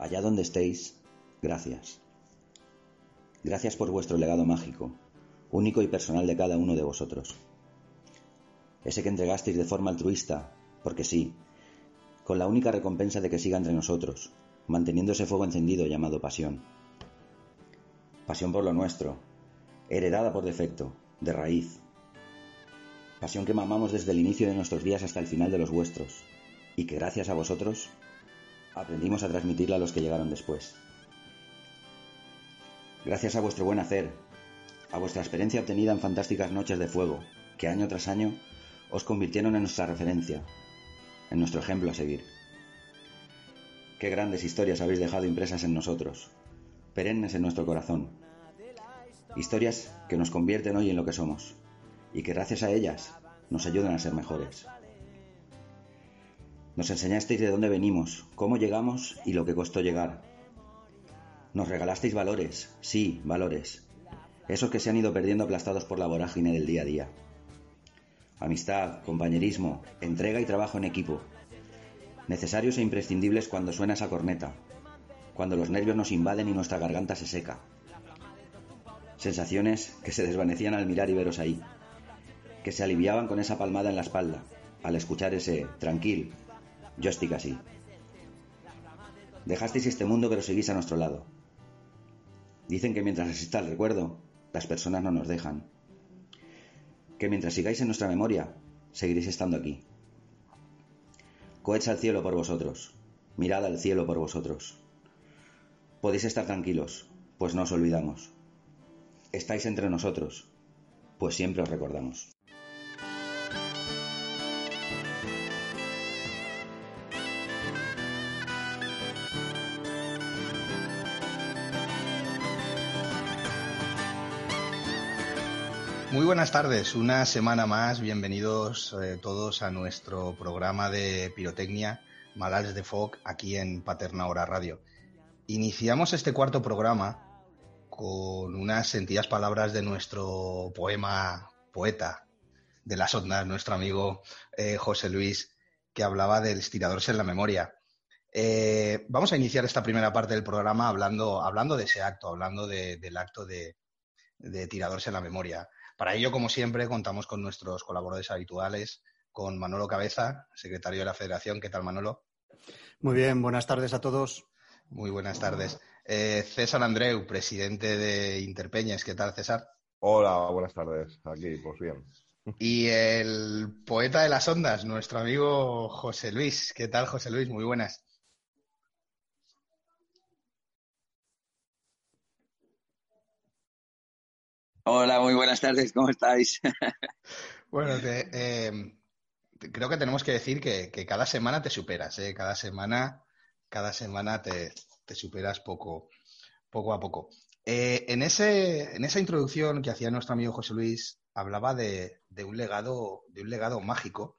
Allá donde estéis, gracias. Gracias por vuestro legado mágico, único y personal de cada uno de vosotros. Ese que entregasteis de forma altruista, porque sí, con la única recompensa de que siga entre nosotros, manteniendo ese fuego encendido llamado pasión. Pasión por lo nuestro, heredada por defecto, de raíz. Pasión que mamamos desde el inicio de nuestros días hasta el final de los vuestros, y que gracias a vosotros aprendimos a transmitirla a los que llegaron después. Gracias a vuestro buen hacer, a vuestra experiencia obtenida en fantásticas noches de fuego, que año tras año os convirtieron en nuestra referencia, en nuestro ejemplo a seguir. Qué grandes historias habéis dejado impresas en nosotros, perennes en nuestro corazón. Historias que nos convierten hoy en lo que somos, y que gracias a ellas nos ayudan a ser mejores. Nos enseñasteis de dónde venimos, cómo llegamos y lo que costó llegar. Nos regalasteis valores, sí, valores. Esos que se han ido perdiendo aplastados por la vorágine del día a día. Amistad, compañerismo, entrega y trabajo en equipo. Necesarios e imprescindibles cuando suena esa corneta, cuando los nervios nos invaden y nuestra garganta se seca. Sensaciones que se desvanecían al mirar y veros ahí, que se aliviaban con esa palmada en la espalda, al escuchar ese tranquil, yo estoy así. Dejasteis este mundo pero seguís a nuestro lado. Dicen que mientras exista el recuerdo, las personas no nos dejan. Que mientras sigáis en nuestra memoria, seguiréis estando aquí. Cohets al cielo por vosotros, mirad al cielo por vosotros. Podéis estar tranquilos, pues no os olvidamos. Estáis entre nosotros, pues siempre os recordamos. Muy buenas tardes, una semana más, bienvenidos eh, todos a nuestro programa de pirotecnia Malals de Foc aquí en Paterna Hora Radio. Iniciamos este cuarto programa con unas sentidas palabras de nuestro poema poeta de las ondas, nuestro amigo eh, José Luis, que hablaba del estiradores en la memoria. Eh, vamos a iniciar esta primera parte del programa hablando, hablando de ese acto, hablando de, del acto de, de en la memoria. Para ello, como siempre, contamos con nuestros colaboradores habituales, con Manolo Cabeza, secretario de la Federación. ¿Qué tal, Manolo? Muy bien, buenas tardes a todos. Muy buenas tardes. Eh, César Andreu, presidente de Interpeñas. ¿Qué tal, César? Hola, buenas tardes. Aquí, pues bien. Y el poeta de las ondas, nuestro amigo José Luis. ¿Qué tal, José Luis? Muy buenas. Hola, muy buenas tardes, ¿cómo estáis? bueno, eh, te, creo que tenemos que decir que, cada semana te superas, ¿eh? cada semana, cada semana te, superas poco, poco a poco. Eh, en, ese, en esa introducción que hacía nuestro amigo José Luis, hablaba de, de, un legado, de un legado mágico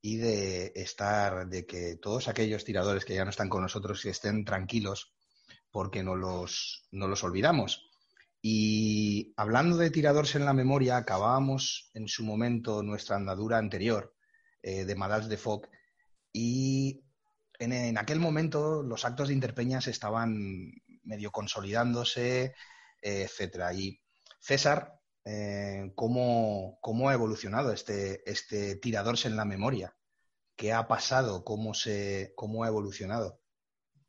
y de estar, de que todos aquellos tiradores que ya no están con nosotros estén tranquilos porque no los, no los olvidamos. Y hablando de tiradores en la memoria, acabábamos en su momento nuestra andadura anterior eh, de Malals de Foc y en, en, aquel momento los actos de Interpeñas estaban medio consolidándose, eh, etcétera. Y César, eh, ¿cómo, ¿cómo, ha evolucionado este, este tiradores en la memoria? ¿Qué ha pasado? ¿Cómo, se, cómo ha evolucionado?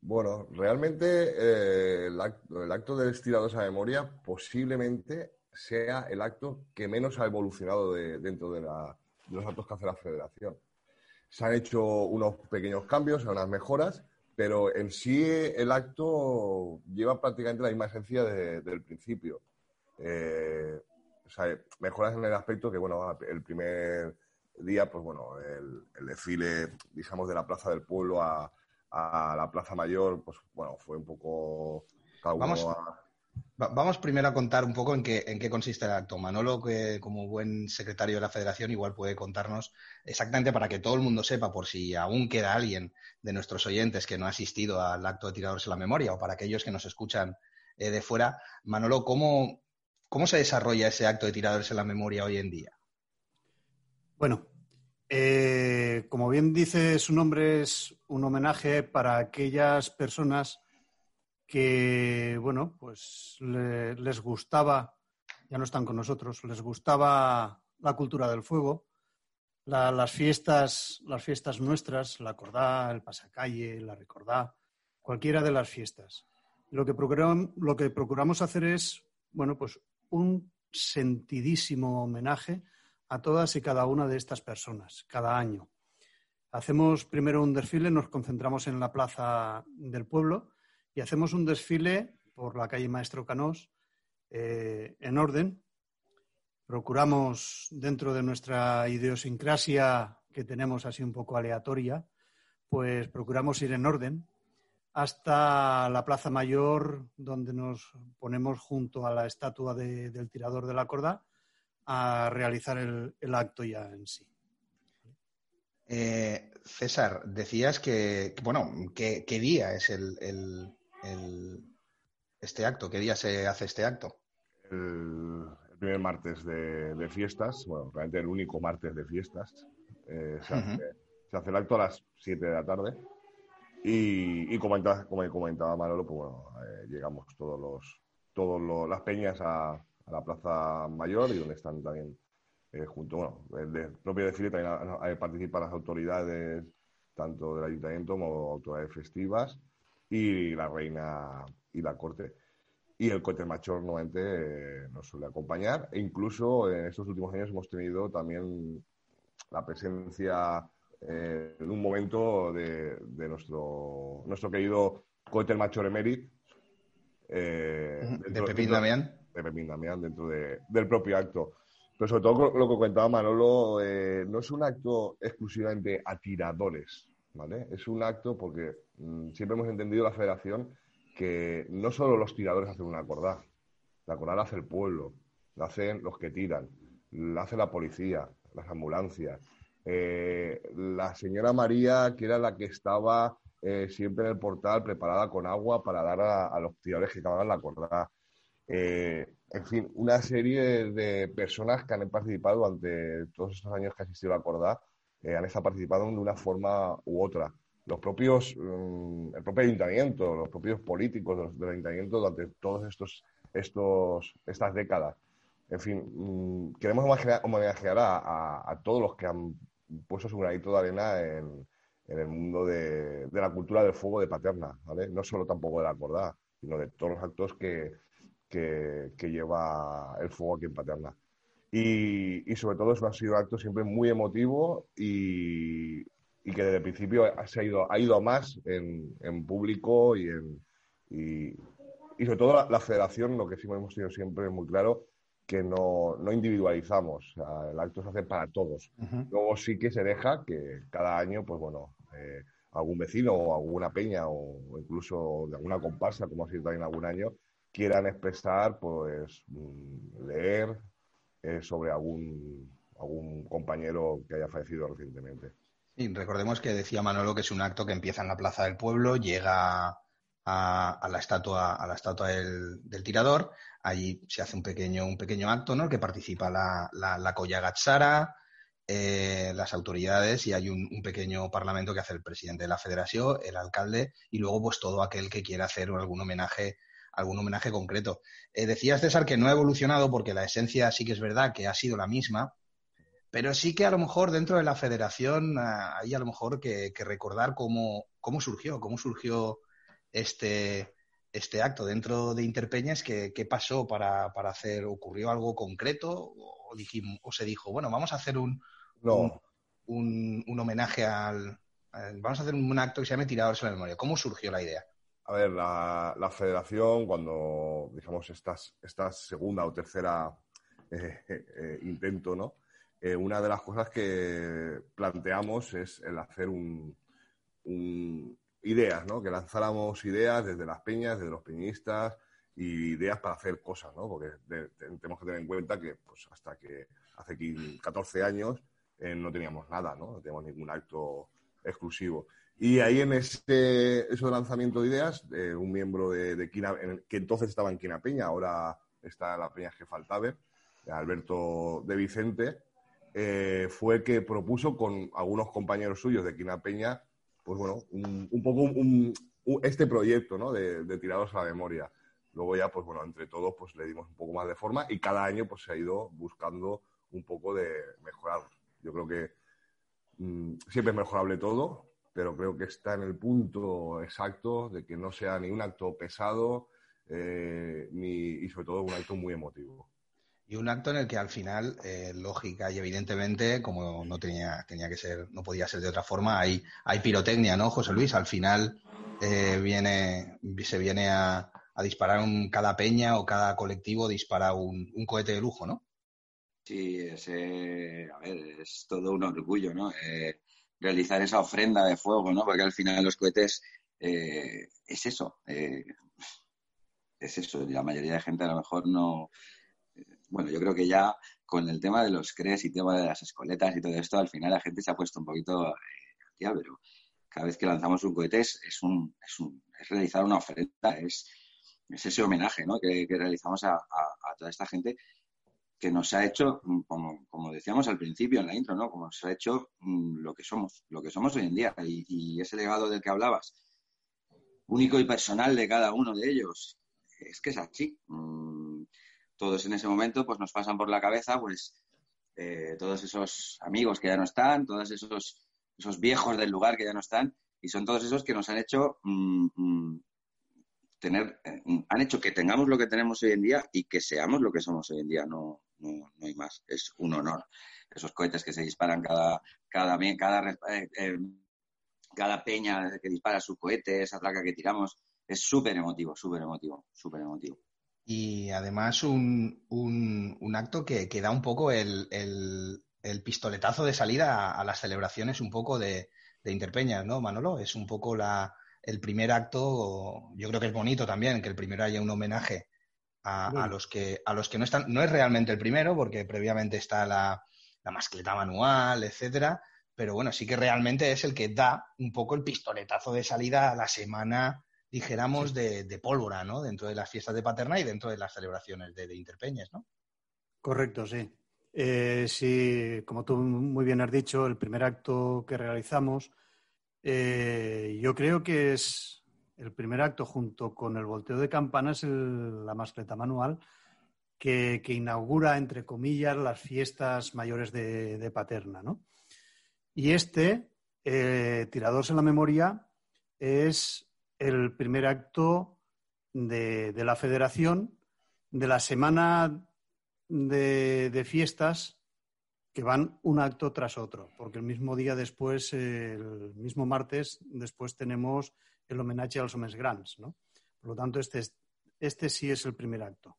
Bueno, realmente eh, el, acto, el, acto, de tiradores a memoria posiblemente sea el acto que menos ha evolucionado de, dentro de, la, de, los actos que hace la federación. Se han hecho unos pequeños cambios, unas mejoras, pero en sí el acto lleva prácticamente la misma esencia de, del principio. Eh, o sea, mejoras en el aspecto que, bueno, el primer día, pues bueno, el, el desfile, digamos, de la Plaza del Pueblo a, a la Plaza Mayor, pues bueno, fue un poco... Vamos- a- Va- Vamos primero a contar un poco en qué, en qué consiste el acto. Manolo, que como buen secretario de la Federación, igual puede contarnos exactamente para que todo el mundo sepa, por si aún queda alguien de nuestros oyentes que no ha asistido al acto de tiradores en la memoria o para aquellos que nos escuchan eh, de fuera. Manolo, ¿cómo, ¿cómo se desarrolla ese acto de tiradores en la memoria hoy en día? Bueno, eh, como bien dice su nombre, es un homenaje para aquellas personas que, bueno, pues le- les gustaba, ya no están con nosotros, les gustaba la cultura del fuego, la- las fiestas, las fiestas nuestras, la Cordá, el Pasacalle, la Recordá, cualquiera de las fiestas. Lo que, procuram- lo que procuramos hacer es, bueno, pues un sentidísimo homenaje a todas y cada una de estas personas, cada año. Hacemos primero un desfile, nos concentramos en la plaza del pueblo y hacemos un desfile por la calle Maestro Canós eh, en orden. Procuramos, dentro de nuestra idiosincrasia que tenemos así un poco aleatoria, pues procuramos ir en orden hasta la Plaza Mayor, donde nos ponemos junto a la estatua de- del tirador de la corda a realizar el, el acto ya en sí. Eh, César, decías que, bueno, ¿qué, qué día es el, el- el- este acto? ¿Qué día se hace este acto? el, el primer martes de, de fiestas, bueno, realmente el único martes de fiestas, eh, se, hace, se hace el acto a las 7 de la tarde y, y comenta- como comentaba Manolo, pues bueno, eh, llegamos todos los, todos los- las peñas a, a la Plaza Mayor y donde están también eh, junto, bueno, el de- propio desfile también a- a- participan las autoridades tanto del ayuntamiento como autoridades festivas y la reina y la corte. Y el cohete mayor nuevamente eh, nos suele acompañar. E incluso en estos últimos años hemos tenido también la presencia eh, en un momento de, de nuestro, nuestro querido cohete mayor emérito. eh, De Pepín Damián. De Pepín Damián dentro de- del propio acto. Pero sobre todo lo que comentaba Manolo, eh, no es un acto exclusivamente a tiradores, ¿vale? Es un acto porque mm, siempre hemos entendido la federación que no solo los tiradores hacen una acordada, la acordada la hace el pueblo, la hacen los que tiran, la hace la policía, las ambulancias. Eh, la señora María, que era la que estaba eh, siempre en el portal preparada con agua para dar a, a los tiradores que acababan la acordada. Eh, en fin, una serie de personas que han participado durante todos estos años que ha existido la Cordá, eh, han estado participando de una forma u otra. Los propios, mm, el propio ayuntamiento, los propios políticos del, ayuntamiento durante todos estos, estos, estas décadas. En fin, mm, queremos homenajea- homenajear a, a- a todos los que han puesto su granito de arena en, en el mundo de, de la cultura del fuego de Paterna, ¿vale? No solo tampoco de la Cordá, sino de todos los actos que, que, que lleva el fuego aquí en Paterna. Y, y sobre todo es un, ha sido un acto siempre muy emotivo y, y que desde el principio ha, se ha, ido, ha ido a más en, en público y, en, y, y sobre todo la, la federación, lo que sí hemos tenido siempre muy claro, que no, no individualizamos, o sea, el acto se hace para todos. Ujú. Luego sí que se deja que cada año, pues bueno, eh, algún vecino o alguna peña o incluso de alguna comparsa, como ha sido también algún año, quieran expresar, pues mm, leer eh, sobre algún, algún compañero que haya fallecido recientemente. Sí, recordemos que decía Manolo que es un acto que empieza en la Plaza del Pueblo, llega a, la estatua, a la estatua del, del tirador, allí se hace un pequeño, un pequeño acto, ¿no? Que participa la, la, la Colla eh, las autoridades y hay un, un, pequeño parlamento que hace el presidente de la federación, el alcalde y luego pues todo aquel que quiera hacer algún homenaje, algún homenaje concreto. Eh, decías, César, que no ha evolucionado porque la esencia sí que es verdad que ha sido la misma, pero sí que a lo mejor dentro de la federación uh, hay a lo mejor que, que recordar cómo, cómo, surgió, cómo surgió este, este acto dentro de Interpeñas, qué, qué pasó para, para, hacer, ocurrió algo concreto o, dijimos, o se dijo, bueno, vamos a hacer un, no. un, un, un, homenaje al, al, Vamos a hacer un acto que se llame Tiradores en la Memoria. ¿Cómo surgió la idea? A ver, la, la federación, cuando, digamos, esta, esta segunda o tercera eh, eh, intento, ¿no? eh, una de las cosas que planteamos es el hacer un, ideas, ¿no? Que lanzáramos ideas desde las peñas, desde los peñistas y ideas para hacer cosas, ¿no? Porque tenemos que tener en cuenta que pues, hasta que hace 14 años no teníamos nada, ¿no? No teníamos ningún acto exclusivo. Y ahí en ese, eso de lanzamiento de ideas, eh, un miembro de, Quina, que entonces estaba en Quina Peña, ahora está en la Peña que faltaba, Alberto de Vicente, eh, fue que propuso con algunos compañeros suyos de Quina Peña, pues bueno, un, poco este proyecto, ¿no? De, de, tirados a la memoria. Luego ya, pues bueno, entre todos, pues le dimos un poco más de forma y cada año, pues se ha ido buscando un poco de mejorar. Yo creo que mm, siempre es mejorable todo, pero creo que está en el punto exacto de que no sea ni un acto pesado eh, ni, y sobre todo un acto muy emotivo. Y un acto en el que al final, eh, lógica y evidentemente, como no tenía, tenía que ser, no podía ser de otra forma, hay, hay pirotecnia, ¿no, José Luis? Al final eh, viene, se viene a, disparar un, cada peña o cada colectivo dispara un, un cohete de lujo, ¿no? Sí, ese, a ver, es todo un orgullo, ¿no? Realizar esa ofrenda de fuego, ¿no? Porque al final los cohetes eh, es eso, eh, es eso. La mayoría de gente a lo mejor no. Eh, bueno, yo creo que ya con el tema de los CRES y tema de las escoletas y todo esto, al final la gente se ha puesto un poquito ya, pero cada vez que lanzamos un cohete es, un, es, un, es realizar una ofrenda, es, es ese homenaje ¿no? que, realizamos a, a, toda esta gente que nos ha hecho, mm, como, como, decíamos al principio en la intro, ¿no? Como nos ha hecho mm, lo que somos, lo que somos hoy en día. Y, ese legado del que hablabas, único y personal de cada uno de ellos, es que es así. Mm, todos en ese momento pues nos pasan por la cabeza pues eh, todos esos amigos que ya no están, todos esos, esos viejos del lugar que ya no están, y son todos esos que nos han hecho tener, eh, han hecho que tengamos lo que tenemos hoy en día y que seamos lo que somos hoy en día. No, no, hay más. Es un honor. Esos cohetes que se disparan cada, cada, cada, eh, eh, cada peña que dispara su cohete, esa placa que tiramos, es súper emotivo, súper emotivo, súper emotivo. Y además un, un, acto que, que, da un poco el, el, pistoletazo de salida a, las celebraciones un poco de, de Interpeñas, ¿no, Manolo? Es un poco la, el primer acto, yo creo que es bonito también que el primero haya un homenaje a, los que, a los que no están. No es realmente el primero, porque previamente está la, la mascleta manual, etcétera, pero bueno, sí que realmente es el que da un poco el pistoletazo de salida a la semana, dijéramos, de, pólvora, ¿no? Dentro de las fiestas de Paterna y dentro de las celebraciones de, Interpeñas, ¿no? Correcto, sí. Eh, sí, como tú muy bien has dicho, el primer acto que realizamos, eh, yo creo que es el primer acto junto con el volteo de campanas es la mascleta manual que, inaugura, entre comillas, las fiestas mayores de, Paterna. ¿no? Y este, eh, Tiradores en la Memoria, es el primer acto de, la federación de la semana de, fiestas que van un acto tras otro, porque el mismo día después, el mismo martes, después tenemos el homenaje a los hombres grandes, ¿no? Por lo tanto, este, este sí es el primer acto.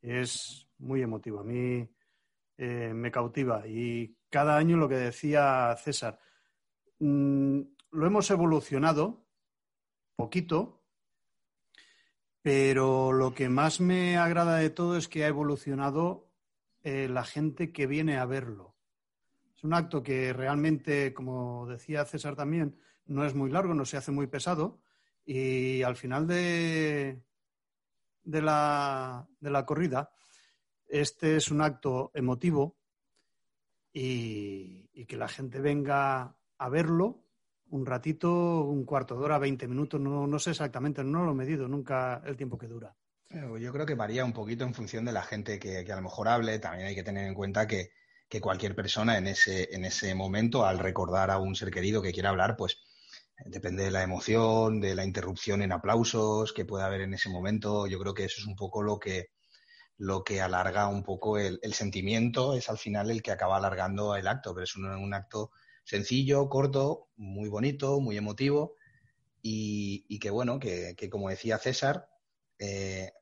Es muy emotivo. A mí eh, me cautiva. Y cada año lo que decía César, mm, lo hemos evolucionado poquito, pero lo que más me agrada de todo es que ha evolucionado eh, la gente que viene a verlo. Es un acto que realmente, como decía César también, no es muy largo, no se hace muy pesado, y al final de, de, la, de la corrida, este es un acto emotivo y, que la gente venga a verlo un ratito, un cuarto de hora, 20 minutos, no, no sé exactamente, no lo he medido nunca el tiempo que dura. Yo creo que varía un poquito en función de la gente que, que a lo mejor hable. También hay que tener en cuenta que, que, cualquier persona en ese, en ese momento, al recordar a un ser querido que quiera hablar, pues depende de la emoción, de la interrupción en aplausos que pueda haber en ese momento. Yo creo que eso es un poco lo que, lo que alarga un poco el, sentimiento, es al final el que acaba alargando el acto, pero es un, acto sencillo, corto, muy bonito, muy emotivo y, que bueno, que, como decía César, eh,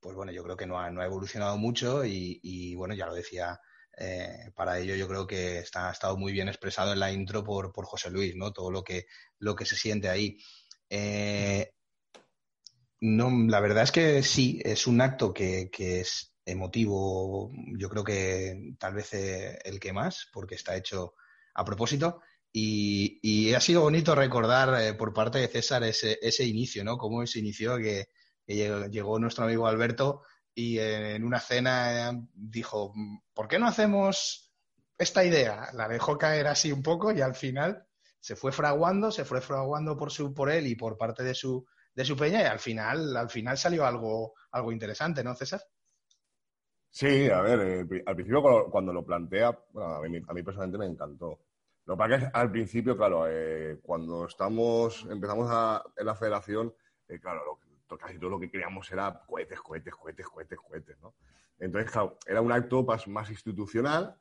pues bueno, yo creo que no ha, no ha evolucionado mucho y, bueno, ya lo decía Eh, para ello yo creo que está, ha estado muy bien expresado en la intro por, José Luis, ¿no? Todo lo que, lo que se siente ahí. Eh, no, la verdad es que sí, es un acto que, que es emotivo, yo creo que tal vez eh, el que más, porque está hecho a propósito. Y, y ha sido bonito recordar por parte de César ese, ese inicio, ¿no? Cómo se inició, que, llegó nuestro amigo Alberto y en una cena eh, dijo, ¿por qué no hacemos esta idea? La dejó caer así un poco y al final se fue fraguando, se fue fraguando por, su, por él y por parte de su, de su peña y al final, al final salió algo, algo interesante, ¿no, César? Sí, a ver, eh, al principio cuando, lo plantea, bueno, a, mí, a mí personalmente me encantó. Lo que pasa es que al principio, claro, eh, cuando estamos, empezamos a- en la federación, eh, claro, lo que- casi todo lo que queríamos era cohetes, cohetes, cohetes, cohetes, cohetes, ¿no? Entonces, claro, era un acto más, más institucional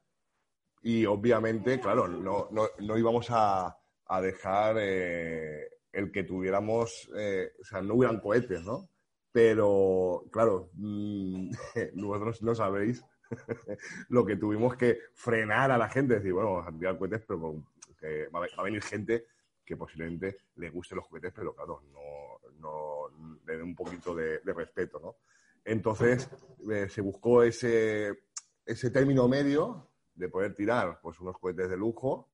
y obviamente, claro, no, no, no íbamos a, a dejar eh, el que tuviéramos, eh, o sea, no hubieran cohetes, ¿no? Pero, claro, mm, vosotros no sabéis lo que tuvimos que frenar a la gente, decir, bueno, vamos a tirar cohetes, pero con- que va, a, va a venir gente que posiblemente le guste los cohetes, pero claro, no, no dé un poquito de, de respeto, ¿no? Entonces, eh, se buscó ese, ese término medio de poder tirar pues, unos cohetes de lujo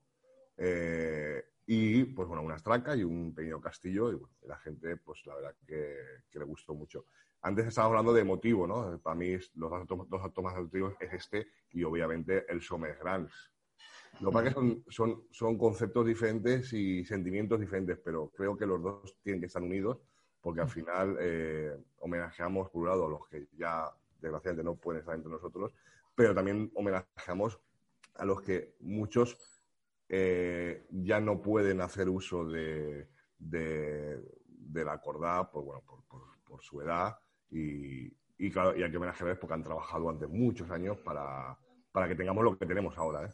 eh, y, pues bueno, una estraca y un pequeño castillo y bueno, la gente, pues la verdad que, que le gustó mucho. Antes estábamos hablando de motivo, ¿no? Para mí los dos dos actos más emotivos es este y obviamente el Sommer Grants. Lo que pasa es que son, son conceptos diferentes y sentimientos diferentes, pero creo que los dos tienen que estar unidos porque al final eh, homenajeamos, por un lado, a los que ya desgraciadamente no pueden estar entre nosotros, pero también homenajeamos a los que muchos eh, ya no pueden hacer uso de, la acordada por, bueno, por, su edad y, claro, y hay que homenajearles porque han trabajado durante muchos años para, para que tengamos lo que tenemos ahora.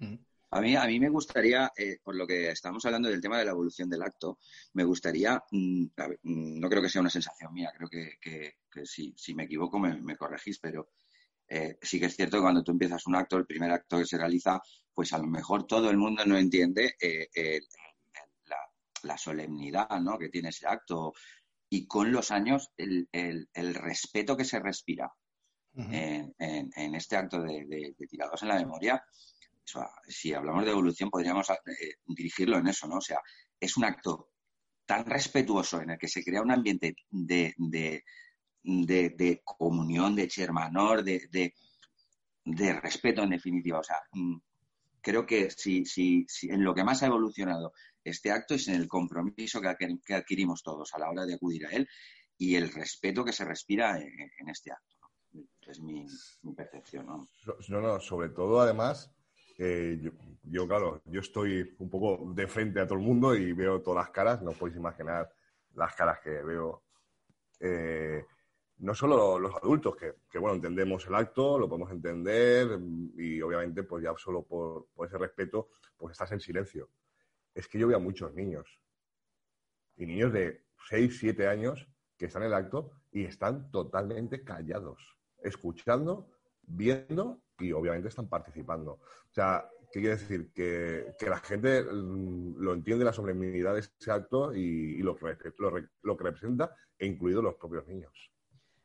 ¿eh? A mí, a mí me gustaría, eh, por lo que estamos hablando del tema de la evolución del acto, me gustaría, mm, ver, mm, no creo que sea una sensación mía, creo que, que- que si, si me equivoco me, me corregís, pero eh, sí que es cierto que cuando tú empiezas un acto, el primer acto que se realiza, pues a lo mejor todo el mundo no entiende eh, la, la solemnidad ¿no? que tiene ese acto y con los años el, el- el respeto que se respira en, en- en este acto de, de- de tirados en la memoria, si hablamos de evolución, podríamos eh, dirigirlo en eso, ¿no? O sea, es un acto tan respetuoso en el que se crea un ambiente de, de, de- comunión, de hermanor, de, respeto en definitiva. O sea, mm, creo que si, si, si en lo que más ha evolucionado este acto es en el compromiso que, adquir- que adquirimos todos a la hora de acudir a él y el respeto que se respira en, este acto. Es mi, percepción, No, no, sobre todo además, eh, yo, claro, yo estoy un poco de frente a todo el mundo y veo todas las caras, no podéis imaginar las caras que veo. Eh, no solo los adultos, que, que, bueno, entendemos el acto, lo podemos entender y obviamente pues ya solo por, por ese respeto pues estás en silencio. Es que yo veo a muchos niños y niños de 6, 7 años que están en el acto y están totalmente callados, escuchando, viendo y obviamente están participando. O sea, ¿qué quiere decir? Que, que la gente mm, lo entiende la solemnidad de ese acto y, y lo, que, lo, lo que representa, e incluidos los propios niños.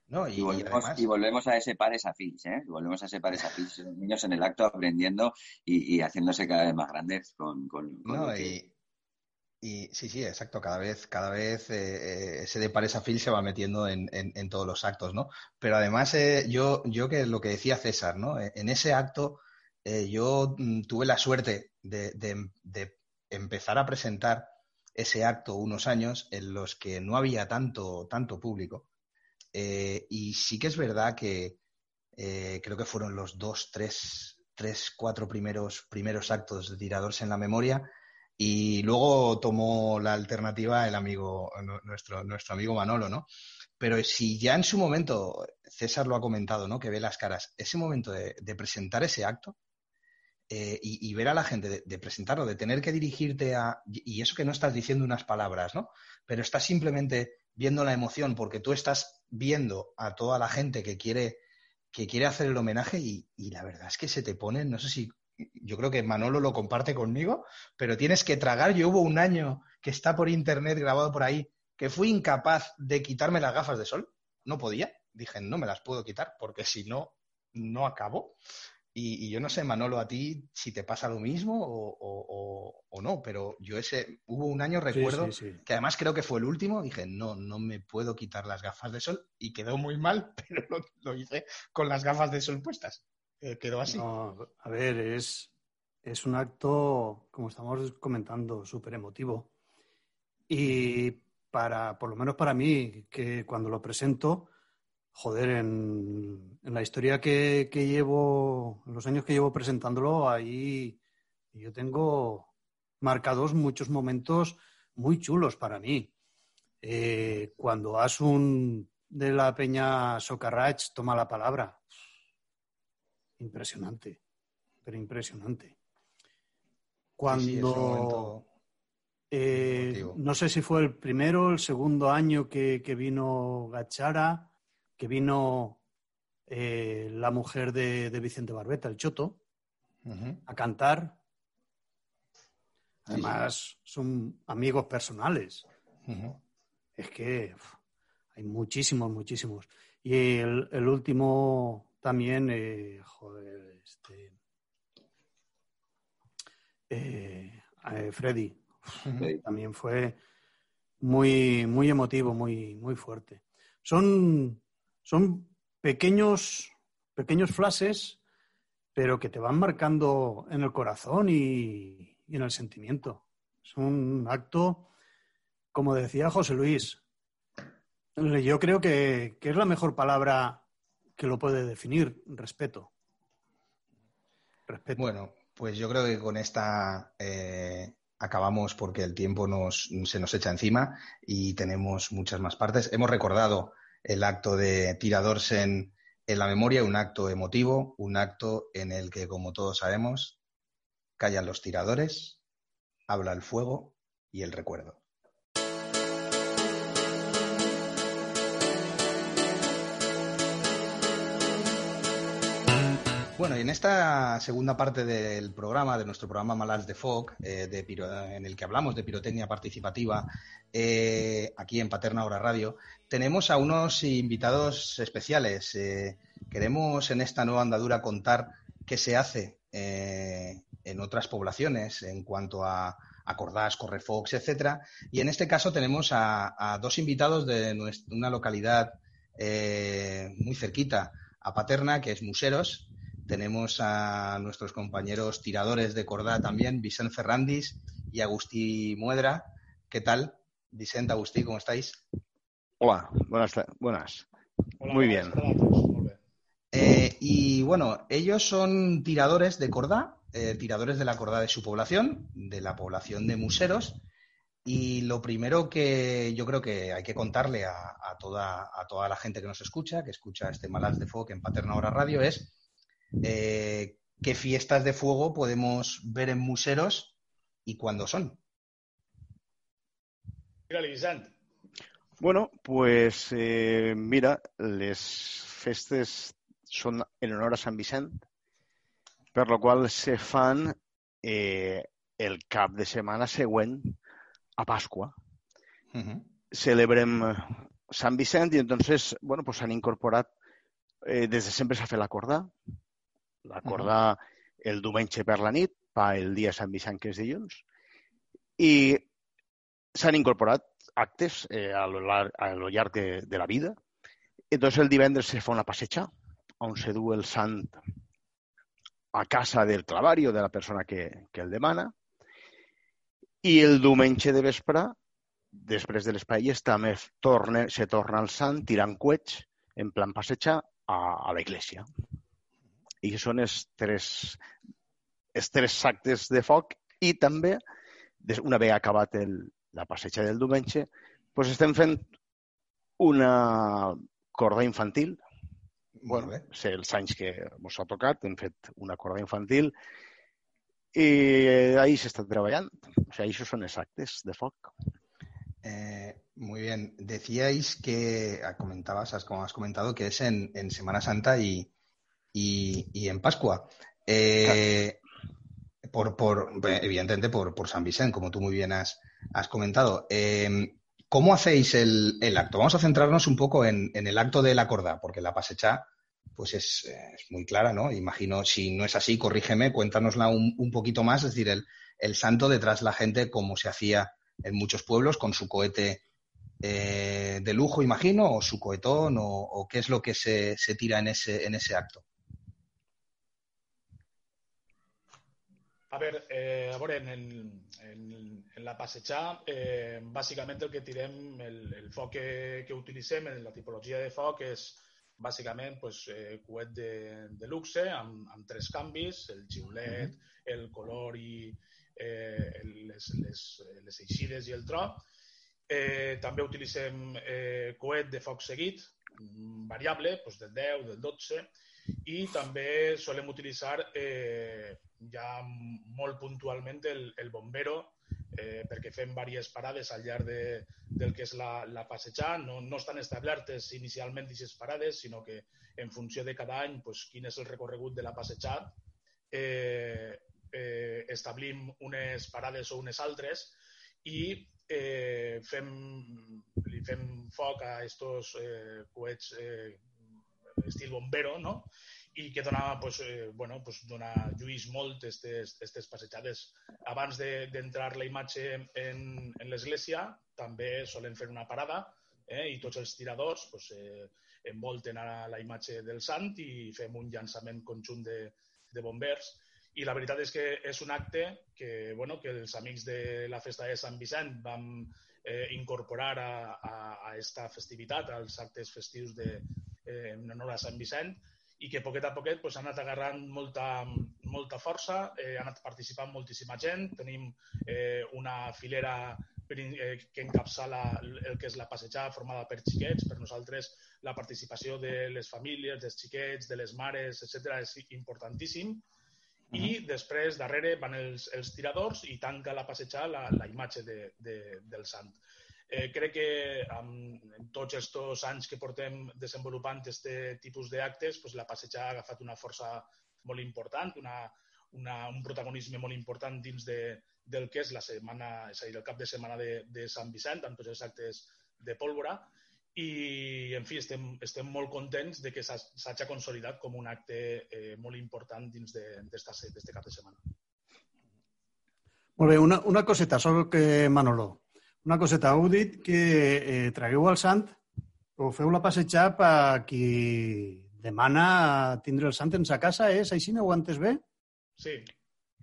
No, y, Y volvemos, además- y volvemos a ese pares afins, ¿eh? Volvemos a ese pares afins, los niños en el acto aprendiendo y, y haciéndose cada vez más grandes con, con- con No, lo que- y, sí, sí, exacto. Cada vez, cada vez eh, eh, ese de pares a fil se va metiendo en, todos los actos, ¿no? Pero además, eh, yo, yo que lo que decía César, ¿no? Eh, En ese acto, eh, yo mm, tuve la suerte de, de- de empezar a presentar ese acto unos años en los que no había tanto, tanto público. Eh, y sí que es verdad que eh, creo que fueron los dos, tres, tres, cuatro primeros, primeros actos de tiradores en la memoria. Y luego tomó la alternativa el amigo, nu- nuestro, nuestro amigo Manolo, ¿no? Pero si ya en su momento, César lo ha comentado, ¿no? Que ve las caras, ese momento de, presentar ese acto eh, y, ver a la gente, de, de presentarlo, de tener que dirigirte a. Y eso que no estás diciendo unas palabras, ¿no? Pero estás simplemente viendo la emoción porque tú estás viendo a toda la gente que quiere que quiere hacer el homenaje y, y la verdad es que se te pone, no sé si, yo creo que Manolo lo comparte conmigo, pero tienes que tragar. Yo hubo un año que está por internet grabado por ahí, que fui incapaz de quitarme las gafas de sol, no podía, dije, no me las puedo quitar porque si no, no acabo. Y, y yo no sé, Manolo, a ti si te pasa lo mismo o, o- no, pero yo ese, hubo un año, recuerdo, sí, sí. que además creo que fue el último, dije, no, no me puedo quitar las gafas de sol y quedó muy mal, pero lo, lo hice con las gafas de sol puestas. Eh, así. No, a ver, es, es un acto, como estamos comentando, súper emotivo. Y para, por lo menos para mí, que cuando lo presento, joder, en, la historia que, que llevo, en los años que llevo presentándolo, ahí yo tengo marcados muchos momentos muy chulos para mí. Eh, cuando Asun de la Peña Socarrach toma la palabra, impresionante, pero impresionante. Sí, sí, Cuando momento eh, no sé si fue el primero, el segundo año que, que vino Gachara, que vino eh, la mujer de, de Vicente Barbeta, el Choto, a cantar. Sí, Además, son amigos personales. Es que uf, hay muchísimos, muchísimos. Y el, el último también, eh, joder, este. eh, eh, Freddy, Sí. también fue muy, muy emotivo, muy, muy fuerte. Son, son pequeños, pequeños flashes, pero que te van marcando en el corazón y, y en el sentimiento. Es un acto, como decía José Luis, yo creo que, que es la mejor palabra que lo puede definir, respeto. Bueno, pues yo creo que con esta eh, acabamos porque el tiempo nos, se nos echa encima y tenemos muchas más partes. Hemos recordado el acto de Tiradores en, en la memoria, un acto emotivo, un acto en el que, como todos sabemos, callan los tiradores, habla el fuego y el recuerdo. Bueno, y en esta segunda parte del programa, de nuestro programa Malats de Foc, eh, en el que hablamos de pirotecnia participativa eh, aquí en Paterna Hora Radio, tenemos a unos invitados especiales. Eh, queremos en esta nueva andadura contar qué se hace eh, en otras poblaciones en cuanto a Acordás, Correfox, etcétera. Y en este caso tenemos a, a dos invitados de nues- una localidad eh, muy cerquita a Paterna, que es Museros. Tenemos a nuestros compañeros tiradores de Cordá también, Vicent Ferrandis y Agustí Muedra. ¿Qué tal? Vicent, Agustí, ¿cómo estáis? Hola, buenas. buenas. Muy bien. Eh, y bueno, ellos son tiradores de Cordá, eh, tiradores de la Cordá de su población, de la población de Museros. Y lo primero que yo creo que hay que contarle a, a toda, a toda la gente que nos escucha, que escucha este Malas de Fuego en Paterna Hora Radio, es eh, qué fiestas de fuego podemos ver en Museros y cuándo son. Bueno, pues eh, mira, les festes són en honor a Sant Vicent, per lo qual se fan eh, el cap de setmana següent a Pasqua. Ujú. Celebrem eh, Sant Vicent i entonces, bueno, pues s'han incorporat, eh, des de sempre s'ha fet l'acordar, l'acordar el diumenge per la nit, pa el dia Sant Vicent, que és dilluns, i s'han incorporat actes eh, a, lo a lo llarg de, de la vida. Entonces el divendres se fa una passeja on se du el sant a casa del clavari o de la persona que, que el demana i el diumenge de vespre, després de les paelles, també torna, se torna al sant tirant coets en plan passejar a, a l'església. I són els tres, els tres actes de foc i també, una vegada acabat el, la passeja del diumenge, doncs estem fent una corda infantil. Bueno, sé els anys que ens ha tocat, hem fet una corda infantil i ahí s'està treballant. O sigui, això són els actes de foc. Eh, muy bien. Decíais que ah, comentabas, has, como has comentado, que es en, en Semana Santa y, y, y en Pascua. Eh, por, por, evidentemente por, por San Vicente, como tú muy bien has, has comentado. Eh, ¿Cómo hacéis el, el, acto? Vamos a centrarnos un poco en, en el acto de la corda, porque la pasecha pues es, es, muy clara, ¿no? Imagino, si no es así, corrígeme, cuéntanosla un, un poquito más, es decir, el, el, santo detrás de la gente, como se hacía en muchos pueblos, con su cohete eh, de lujo, imagino, o su cohetón, o, o qué es lo que se, se tira en ese, en ese acto. A ver, eh, a veure, en, el, en, en la passejada, eh, bàsicament el que tirem, el, el foc que, que utilitzem, la tipologia de foc és bàsicament pues, eh, coet de, de luxe amb, amb tres canvis, el xiulet, mm -hmm. el color i eh, les, les, les eixides i el tro. Eh, també utilitzem eh, coet de foc seguit, variable, pues, del 10, del 12, i també solem utilitzar eh, ja molt puntualment el, el bombero eh, perquè fem diverses parades al llarg de, del que és la, la passejada. No, no estan establertes inicialment aquestes parades, sinó que en funció de cada any pues, quin és el recorregut de la passejada, eh, eh, establim unes parades o unes altres i eh, fem, li fem foc a estos eh, coets eh, estil bombero, no? i que dona, pues, eh, bueno, pues, dona lluís molt aquestes passejades. Abans d'entrar de, la imatge en, en l'església, també solen fer una parada eh, i tots els tiradors pues, eh, envolten a la imatge del sant i fem un llançament conjunt de, de bombers. I la veritat és que és un acte que, bueno, que els amics de la festa de Sant Vicent vam eh, incorporar a, a, a esta festivitat, als actes festius de, eh, en honor a Sant Vicent, i que poquet a poquet pues, ha anat agarrant molta, molta força, eh, ha anat participant moltíssima gent, tenim eh, una filera eh, que encapçala el que és la passejada formada per xiquets. Per nosaltres la participació de les famílies, dels xiquets, de les mares, etc és importantíssim. I uh -huh. després, darrere, van els, els tiradors i tanca la passejada la, la imatge de, de, del sant. Eh, crec que amb, en tots aquests anys que portem desenvolupant aquest tipus d'actes, pues, la passeja ha agafat una força molt important, una, una, un protagonisme molt important dins de, del que és la setmana, és a dir, el cap de setmana de, de Sant Vicent, amb tots els actes de pólvora, i, en fi, estem, estem molt contents de que s'hagi consolidat com un acte eh, molt important dins d'aquest cap de setmana. Molt bé, una, una coseta, solo que Manolo. Una coseta, heu dit que eh, tragueu el sant, però feu la passejar per qui demana tindre el sant en sa casa, és així? Ho entès bé? Sí.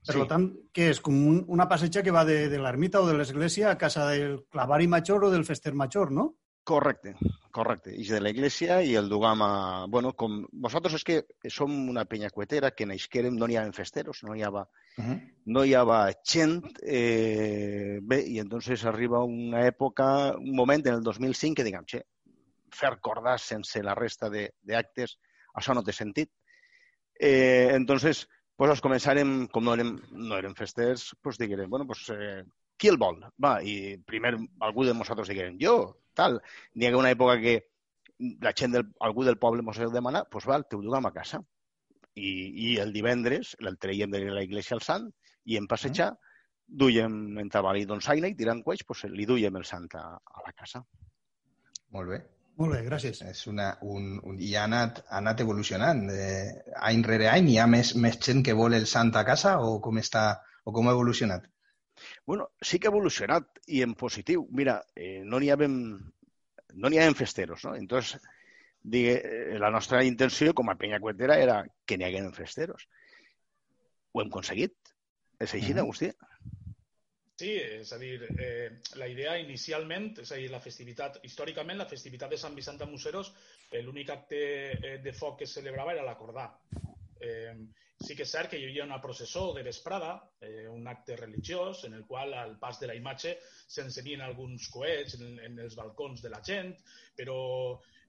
Per sí. tant, què és? Com un, una passeja que va de, de l'ermita o de l'església a casa del clavari major o del fester major, no? Correcte, correcte. I de la iglesia i el dugam a... Bueno, com vosaltres és que som una penya cuetera que naixquérem, no n'hi havia festeros, no hi havia, uh -huh. no hi havia gent. Eh, bé, i entonces arriba una època, un moment en el 2005 que diguem, che, fer cordar sense la resta d'actes, això no té sentit. Eh, entonces, pues els començarem, com no érem, no érem festers, pues diguem, bueno, pues, eh, qui el vol? Va, i primer algú de nosaltres diguem, jo, tal. N'hi ha una època que la gent, del, algú del poble mos heu demanat, doncs va, te ho duguem a casa. I, I el divendres el traiem de la iglesia al sant i en passejar mm. duiem, entrava i donsaina i tirant coets, doncs li duiem el sant a, a la casa. Molt bé. Molt bé, gràcies. És una, un, un, I ha anat, ha anat evolucionant. Eh, any rere any hi ha més, més gent que vol el sant a casa o com, està, o com ha evolucionat? Bueno, sí que ha evolucionat i en positiu. Mira, eh, no n'hi havia no n'hi havia festeros, no? Entonces, digue, eh, la nostra intenció com a penya cuetera era que n'hi haguem festeros. Ho hem aconseguit. És així, mm -hmm. Agustí? Sí, és a dir, eh, la idea inicialment, és a dir, la festivitat, històricament, la festivitat de Sant Vicent de Museros, eh, l'únic acte eh, de foc que es celebrava era l'acordar. Eh, sí que és cert que hi havia una processó de vesprada, eh, un acte religiós, en el qual al pas de la imatge s'encendien alguns coets en, en els balcons de la gent, però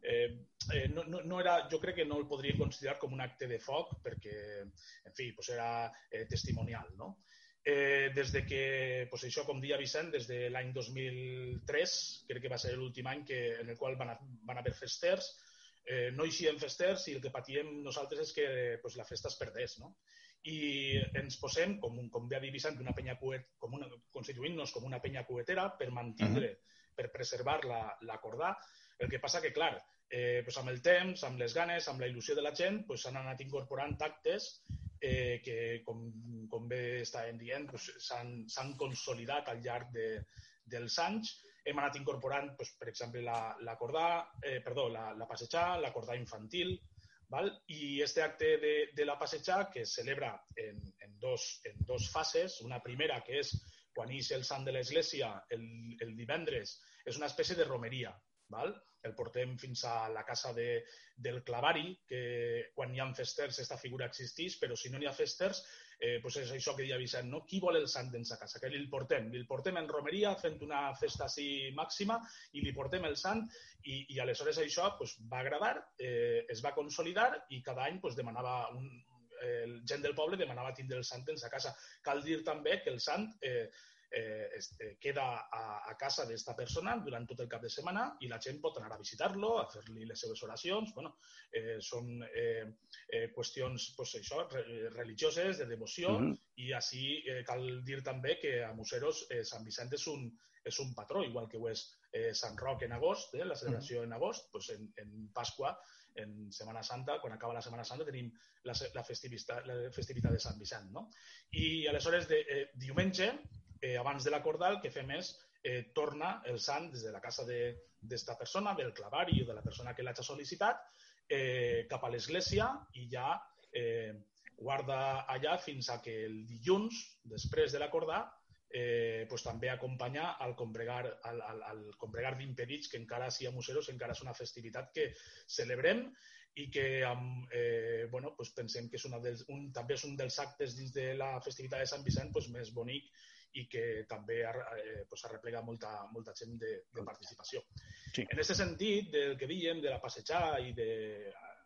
eh, eh, no, no, no era, jo crec que no el podria considerar com un acte de foc perquè, en fi, pues era eh, testimonial, no? Eh, des de que, pues això, com dia Vicent, des de l'any 2003, crec que va ser l'últim any que, en el qual van, van haver festers, eh, no siguem festers i el que patíem nosaltres és que pues, la festa es perdés, no? I ens posem, com, un, com bé ha dit Vicent, una penya cuet, com una, constituint-nos com una penya cuetera per mantindre, uh -huh. per preservar la, la cordà. El que passa que, clar, eh, pues amb el temps, amb les ganes, amb la il·lusió de la gent, s'han pues anat incorporant tactes eh, que, com, com bé estàvem dient, pues, s'han consolidat al llarg de, dels anys hem anat incorporant, doncs, per exemple, la, la eh, perdó, la, la passejar, la cordà infantil, val? i este acte de, de la passejar que es celebra en, en, dos, en dos fases, una primera que és quan ix el sant de l'església el, el divendres, és una espècie de romeria, val? el portem fins a la casa de, del clavari, que quan hi ha festers aquesta figura existeix, però si no n'hi ha festers eh, pues és això que deia Vicent, no? Qui vol el sant dins a casa? Que li portem. Li portem en romeria fent una festa així màxima i li portem el sant i, i aleshores això pues, va agradar, eh, es va consolidar i cada any pues, demanava un, eh, gent del poble demanava tindre el sant dins a casa. Cal dir també que el sant eh, eh, este, queda a, a casa d'esta persona durant tot el cap de setmana i la gent pot anar a visitar-lo, a fer-li les seves oracions. Bueno, eh, són eh, eh, qüestions pues, això, religioses, de devoció, uh -huh. i així eh, cal dir també que a Museros eh, Sant Vicent és un, és un patró, igual que ho és eh, Sant Roc en agost, eh, la celebració uh -huh. en agost, pues en, en Pasqua, en Setmana Santa, quan acaba la Setmana Santa, tenim la, la, festivitat, la festivitat de Sant Vicent. No? I aleshores, de, eh, diumenge, eh, abans de la cordal, el que fem és eh, torna el sant des de la casa d'esta de, persona, del clavari o de la persona que l'ha sol·licitat, eh, cap a l'església i ja eh, guarda allà fins a que el dilluns, després de l'acordar, eh, pues, també acompanyar al combregar, al, al, al combregar d'impedits, que encara si a Museros encara és una festivitat que celebrem i que amb, eh, bueno, pues pensem que és una dels, un, també és un dels actes dins de la festivitat de Sant Vicent pues, més bonic i que també eh, pues, arreplega molta, molta gent de, de participació. Sí. En aquest sentit, del que dèiem, de la passejar i de,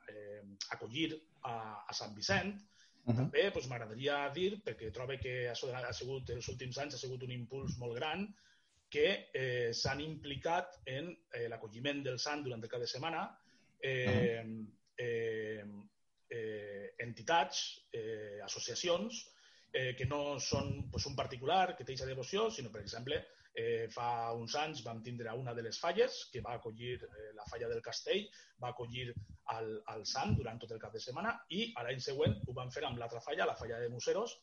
eh, acollir a, a Sant Vicent, Uh -huh. També pues, m'agradaria dir, perquè trobo que això ha sigut, els últims anys ha sigut un impuls molt gran, que eh, s'han implicat en eh, l'acolliment del sant durant el cap de setmana eh, uh -huh. eh, eh, entitats, eh, associacions, eh, que no són pues, un particular que té aquesta devoció, sinó, per exemple, eh, fa uns anys vam tindre una de les falles que va acollir eh, la falla del castell, va acollir el, el sant durant tot el cap de setmana i a l'any següent ho van fer amb l'altra falla, la falla de Museros,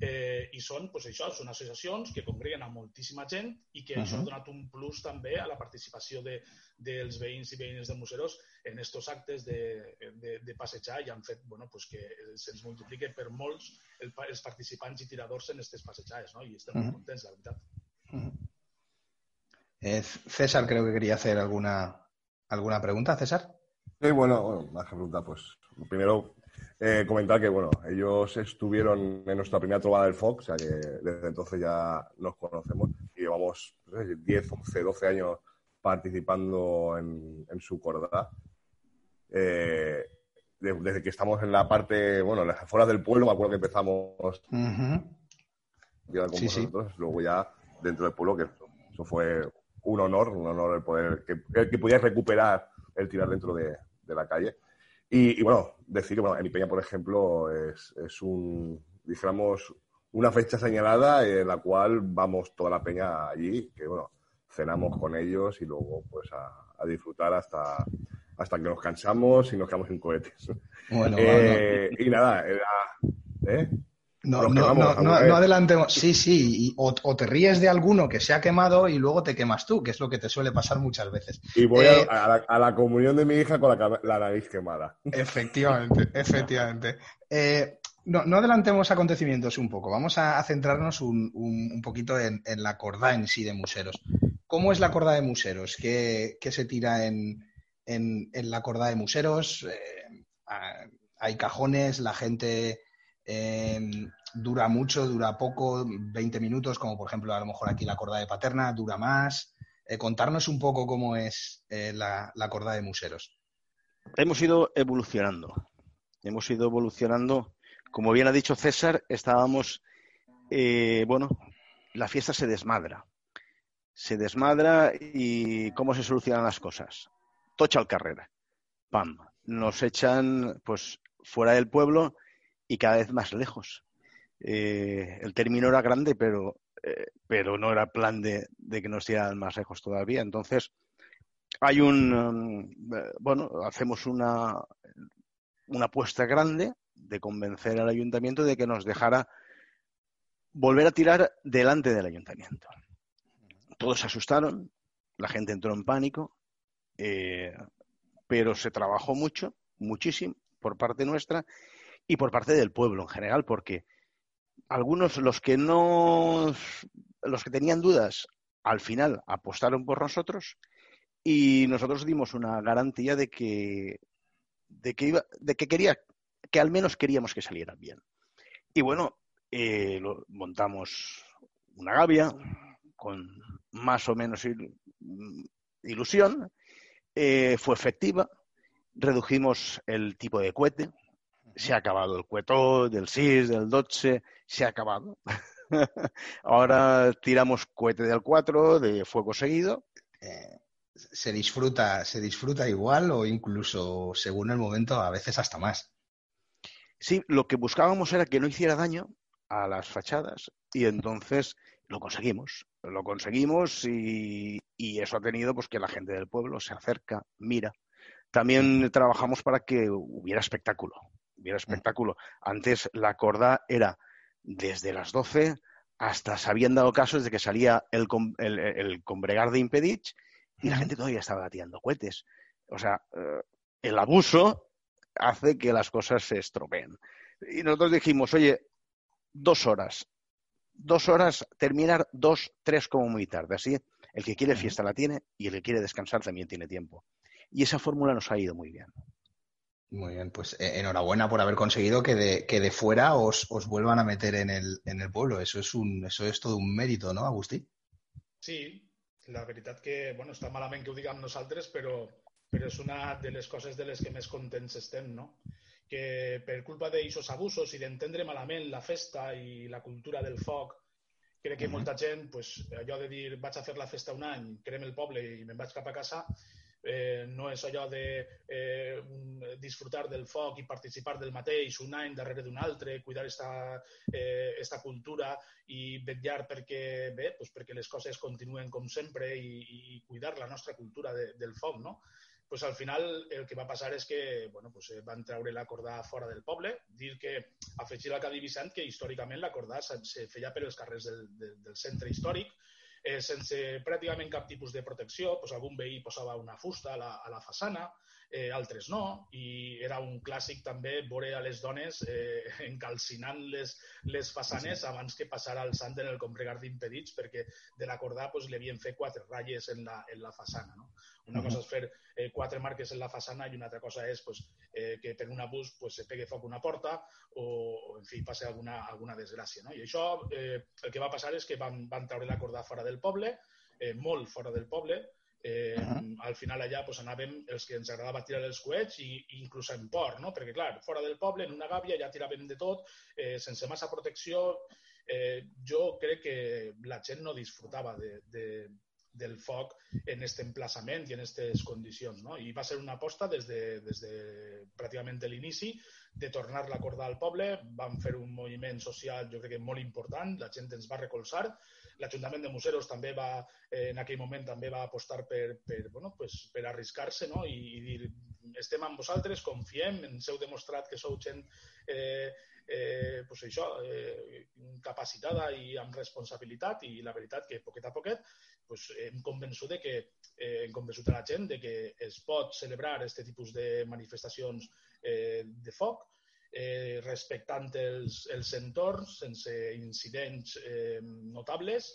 eh, i són, pues, això, són associacions que congreguen a moltíssima gent i que uh -huh. això ha donat un plus també a la participació de, dels veïns i veïnes de Museros en estos actes de, de, de passejar i han fet bueno, pues que se'ns multiplique per molts el, els participants i tiradors en aquestes passejades, no? i estem uh -huh. molt contents, la veritat. Uh -huh. eh, César creo que quería hacer alguna, alguna pregunta, César. Sí, bueno, bueno, más que pregunta, pues primero eh, comentar que, bueno, ellos estuvieron en nuestra primera trovada del Fox, o sea que desde entonces ya nos conocemos y llevamos no sé, 10, 11, 12 años participando en, en su cordada. Eh, desde que estamos en la parte, bueno, en las afueras del pueblo, me acuerdo que empezamos uh -huh. con sí, vosotros, sí. luego ya dentro del pueblo, que eso fue un honor, un honor el poder, que, que pudieras recuperar el tirar dentro de, de la calle. Y, y, bueno, decir que bueno, en Ipeña, por ejemplo, es, es un, dijéramos, una fecha señalada en la cual vamos toda la peña allí, que bueno, cenamos con ellos y luego pues a, a disfrutar hasta, hasta que nos cansamos y nos quedamos en cohetes. Bueno, eh, Y nada, era... ¿eh? No, no, no, no, no, adelantemos. Sí, sí, y, o, o, te ríes de alguno que se ha quemado y luego te quemas tú, que es lo que te suele pasar muchas veces. Y voy eh, a, a, la, a, la, comunión de mi hija con la, la nariz quemada. Efectivamente, efectivamente. Eh, no, no, adelantemos acontecimientos un poco. Vamos a, a centrarnos un, un, un poquito en, en, la corda en sí de Museros. ¿Cómo es la corda de Museros? ¿Qué, qué se tira en, en, en, la corda de Museros? Eh, hay cajones, la gente eh, dura mucho, dura poco, 20 minutos, como por ejemplo a lo mejor aquí la corda de Paterna, dura más. Eh, contarnos un poco cómo es eh, la, la, corda de Museros. Hemos ido evolucionando. Hemos ido evolucionando. Como bien ha dicho César, estábamos, eh, bueno, la fiesta se desmadra. Se desmadra y cómo se solucionan las cosas. Tocha al carrera. ¡pam! Nos echan pues fuera del pueblo y cada vez más lejos. Eh, el término era grande, pero, eh, pero no era plan de, que nos tiraran más lejos todavía. Entonces, hay un, um, eh, bueno, hacemos una, una apuesta grande de convencer al ayuntamiento de que nos dejara volver a tirar delante del ayuntamiento. Todos se asustaron, la gente entró en pánico, eh, pero se trabajó mucho, muchísimo, por parte nuestra y por parte del pueblo en general, porque algunos, los que no, los que tenían dudas, al final apostaron por nosotros y nosotros dimos una garantía de que, de que, iba, de que quería, que al menos queríamos que salieran bien. Y bueno, eh, montamos una gavia con más o menos il, ilusión, eh, fue efectiva, redujimos el tipo de cohete, se ha acabado el cueto del SIS, del DOTSE, se ha acabado. Ahora tiramos cohete del 4 de fuego seguido. Eh, se disfruta, se disfruta igual o incluso según el momento, a veces hasta más. Sí, lo que buscábamos era que no hiciera daño a las fachadas y entonces lo conseguimos. Lo conseguimos y, y eso ha tenido pues que la gente del pueblo se acerca, mira. También trabajamos para que hubiera espectáculo. Hubiera espectáculo. Antes la corda era desde las 12 hasta se habían dado casos de que salía el, el, el combregar de Impedich y la gente todavía estaba tirando cohetes. O sea, eh, el abuso hace que las cosas se estropeen. Y nosotros dijimos, oye, dos horas, dos horas, terminar dos, tres como muy tarde. Así, el que quiere fiesta la tiene y el que quiere descansar también tiene tiempo. Y esa fórmula nos ha ido muy bien. Muy bien, pues eh, enhorabuena por haber conseguido que de, que de fuera os, os, vuelvan a meter en el, en el pueblo. Eso es, un, eso es todo un mérito, ¿no, Agustí? Sí, la veritat que, bueno, està malament que ho diguem nosaltres, però, però és una de les coses de les que més contents estem, no? Que per culpa d'aixòs abusos i d'entendre malament la festa i la cultura del foc, crec que uh -huh. molta gent, pues, allò de dir vaig a fer la festa un any, crem el poble i me'n vaig cap a casa, eh, no és allò de eh, disfrutar del foc i participar del mateix un any darrere d'un altre, cuidar esta, eh, esta cultura i vetllar perquè, bé, pues perquè les coses continuen com sempre i, i cuidar la nostra cultura de, del foc, no? pues al final el que va passar és que bueno, pues, van treure la corda fora del poble, dir que afegir al dit Vicent que històricament la corda se feia per els carrers del, del, del centre històric, eh, sense pràcticament cap tipus de protecció, doncs algun veí posava una fusta a la, a la façana, eh, altres no, i era un clàssic també veure a les dones eh, encalcinant les, les façanes sí. abans que passara el sant en el combregar d'impedits perquè de l'acordar doncs, li havien fet quatre ratlles en la, en la façana. No? Una uh -huh. cosa és fer eh, quatre marques en la façana i una altra cosa és pues, eh, que per un abús pues, se pegue foc una porta o, o en fi, passi alguna, alguna desgràcia. No? I això eh, el que va passar és que van, van treure la corda fora del poble, eh, molt fora del poble, eh, uh -huh. al final allà pues, anàvem els que ens agradava tirar els coets i, i inclús en port, no? perquè clar, fora del poble, en una gàbia ja tiràvem de tot, eh, sense massa protecció, eh, jo crec que la gent no disfrutava de, de, del foc en aquest emplaçament i en aquestes condicions. No? I va ser una aposta des de, des de pràcticament l'inici de tornar la corda al poble. Vam fer un moviment social, jo crec que molt important, la gent ens va recolzar. L'Ajuntament de Museros també va, eh, en aquell moment també va apostar per, per, bueno, pues, per arriscar-se no? I, i dir estem amb vosaltres, confiem, ens heu demostrat que sou gent eh, eh, pues això, eh, capacitada i amb responsabilitat i la veritat que poquet a poquet pues, hem convençut de que eh, hem convençut a la gent de que es pot celebrar aquest tipus de manifestacions eh, de foc eh, respectant els, els entorns sense incidents eh, notables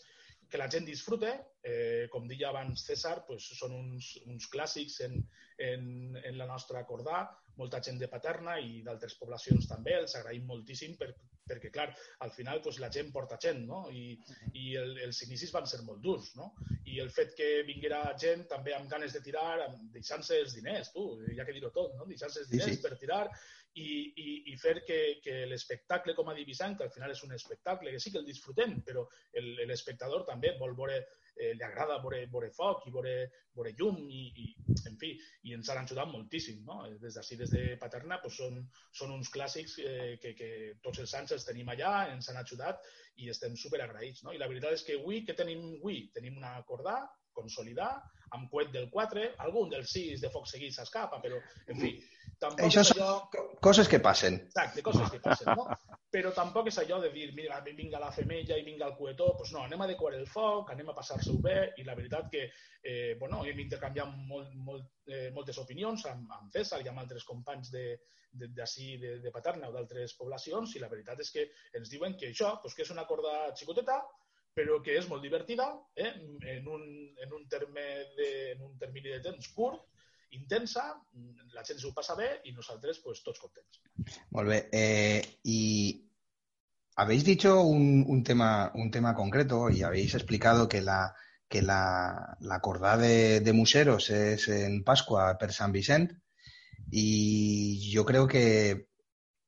que la gent disfrute, eh, com deia abans César, pues, són uns, uns clàssics en, en, en la nostra acordar, molta gent de Paterna i d'altres poblacions també, els agraïm moltíssim per, perquè, clar, al final pues, la gent porta gent, no? I, i el, els inicis van ser molt durs, no? I el fet que vinguera gent també amb ganes de tirar, deixant-se els diners, tu, ja que dir-ho tot, no? Deixant-se els diners sí, sí. per tirar, i, i, i fer que, que l'espectacle com a divisant, que al final és un espectacle, que sí que el disfrutem, però l'espectador també vol veure eh, li agrada veure, veure foc i veure, veure llum i, i, en fi, i ens han ajudat moltíssim, no? Des d'ací, des de Paterna, doncs són, són uns clàssics eh, que, que tots els anys els tenim allà, ens han ajudat i estem super agraïts, no? I la veritat és que avui, què tenim avui? Tenim una cordà, consolidar, amb coet del 4, algun del 6 de foc seguit s'escapa, però, en fi, tampoc Això és són allò... co- coses que passen. Exacte, coses que passen, no? Però tampoc és allò de dir, mira, vinga la femella i vinga el coetó, doncs no, anem a decorar el foc, anem a passar-se-ho bé, i la veritat que, eh, bueno, hem intercanviat molt, molt, eh, moltes opinions amb, amb César i amb altres companys de de- d'ací, de, de Paterna o d'altres poblacions, i la veritat és que ens diuen que això, doncs que és una corda xicoteta, però que és molt divertida, eh? en, un, en, un terme de, en un termini de temps curt, intensa, la gent s'ho passa bé i nosaltres pues, tots contents. Molt bé. Eh, y habéis dicho un, tema, un tema concreto y habéis explicado que la, que la, la cordá de, de es en Pascua per San Vicent. Y yo creo que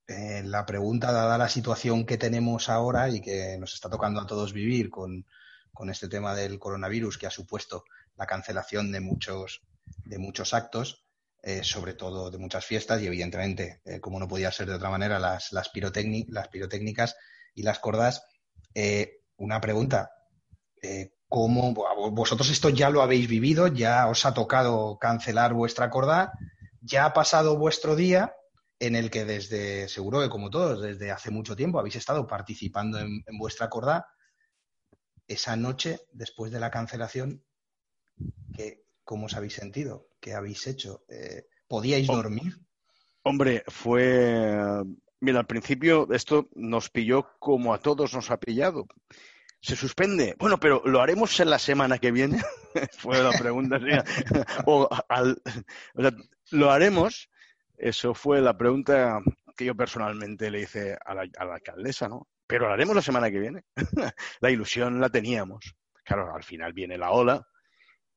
eh, la pregunta, dada la situación que tenemos ahora y que nos está tocando a todos vivir con, con este tema del coronavirus que ha supuesto la cancelación de muchos, de muchos actos, eh, sobre todo de muchas fiestas y evidentemente, eh, como no podía ser de otra manera, las, las, las pirotécnicas y las cordas. Eh, una pregunta, ¿cómo vo- vosotros esto ya lo habéis vivido? ¿Ya os ha tocado cancelar vuestra corda? ¿Ya ha pasado vuestro día en el que desde, seguro que como todos, desde hace mucho tiempo habéis estado participando en, en vuestra corda? Esa noche, después de la cancelación, ¿qué, ¿cómo os habéis sentido? ¿Qué habéis hecho? Eh, ¿Podíais Oh. dormir? Hombre, fue. Mira, al principio esto nos pilló como a todos nos ha pillado. ¿Se suspende? Bueno, pero ¿lo haremos en la semana que viene? fue la pregunta. o, al- o sea, ¿lo haremos? Eso fue la pregunta que yo personalmente le hice a la, a la alcaldesa, ¿no? Pero lo haremos la semana que viene. la ilusión la teníamos. Claro, al final viene la ola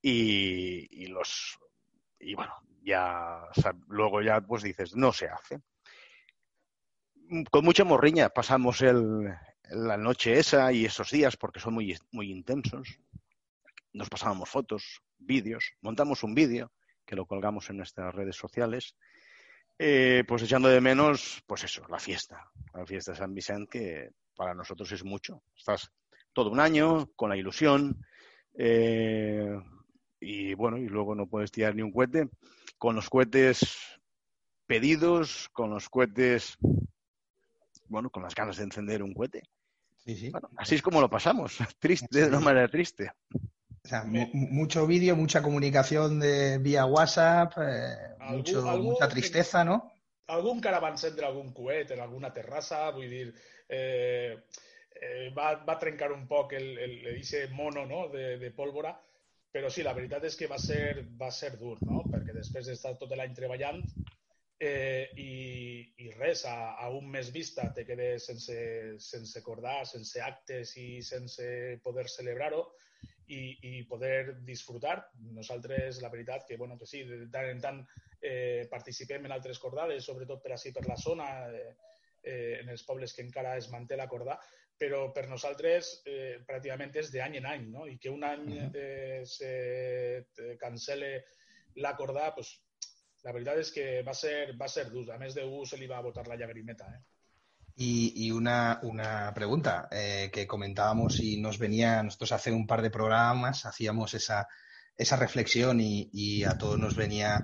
y, los. Y bueno, ya luego ya pues dices, no se hace. Con mucha morriña pasamos el, la noche esa y esos días porque son muy, muy intensos. Nos pasábamos fotos, vídeos, montamos un vídeo que lo colgamos en nuestras redes sociales, eh, pues echando de menos, pues eso, la fiesta, la fiesta de San Vicente, que para nosotros es mucho. Estás todo un año con la ilusión eh, y bueno, y luego no puedes tirar ni un cohete con los cohetes pedidos, con los cohetes, bueno, con las ganas de encender un cohete. Sí, sí. Bueno, así es como lo pasamos, triste, de una manera triste. O sea, mu- mu- mucho vídeo, mucha comunicación de vía WhatsApp, eh, mucho, mucha tristeza, ¿no? va encendre algun coet en alguna terrassa, vull dir, eh, eh, va, va trencar un poc el, el, ese mono no? de, de pólvora, però sí, la veritat és que va ser, va ser dur, no? perquè després d'estar tot l'any treballant eh, i, i res, a, a un mes vista te quedes sense, sense acordar, sense actes i sense poder celebrar-ho i, i poder disfrutar. Nosaltres, la veritat, que, bueno, que sí, de tant en tant eh, participem en altres cordades, sobretot per així per la zona, eh, eh, en els pobles que encara es manté la corda, però per nosaltres eh, pràcticament és d'any en any, no? I que un any eh, se te cancele la corda, pues, la veritat és que va ser, va ser dur. A més de un se li va botar la llagrimeta. Eh? Y, y una, una pregunta eh, que comentábamos y nos venía, nosotros hace un par de programas hacíamos esa, esa reflexión y, y a todos nos venía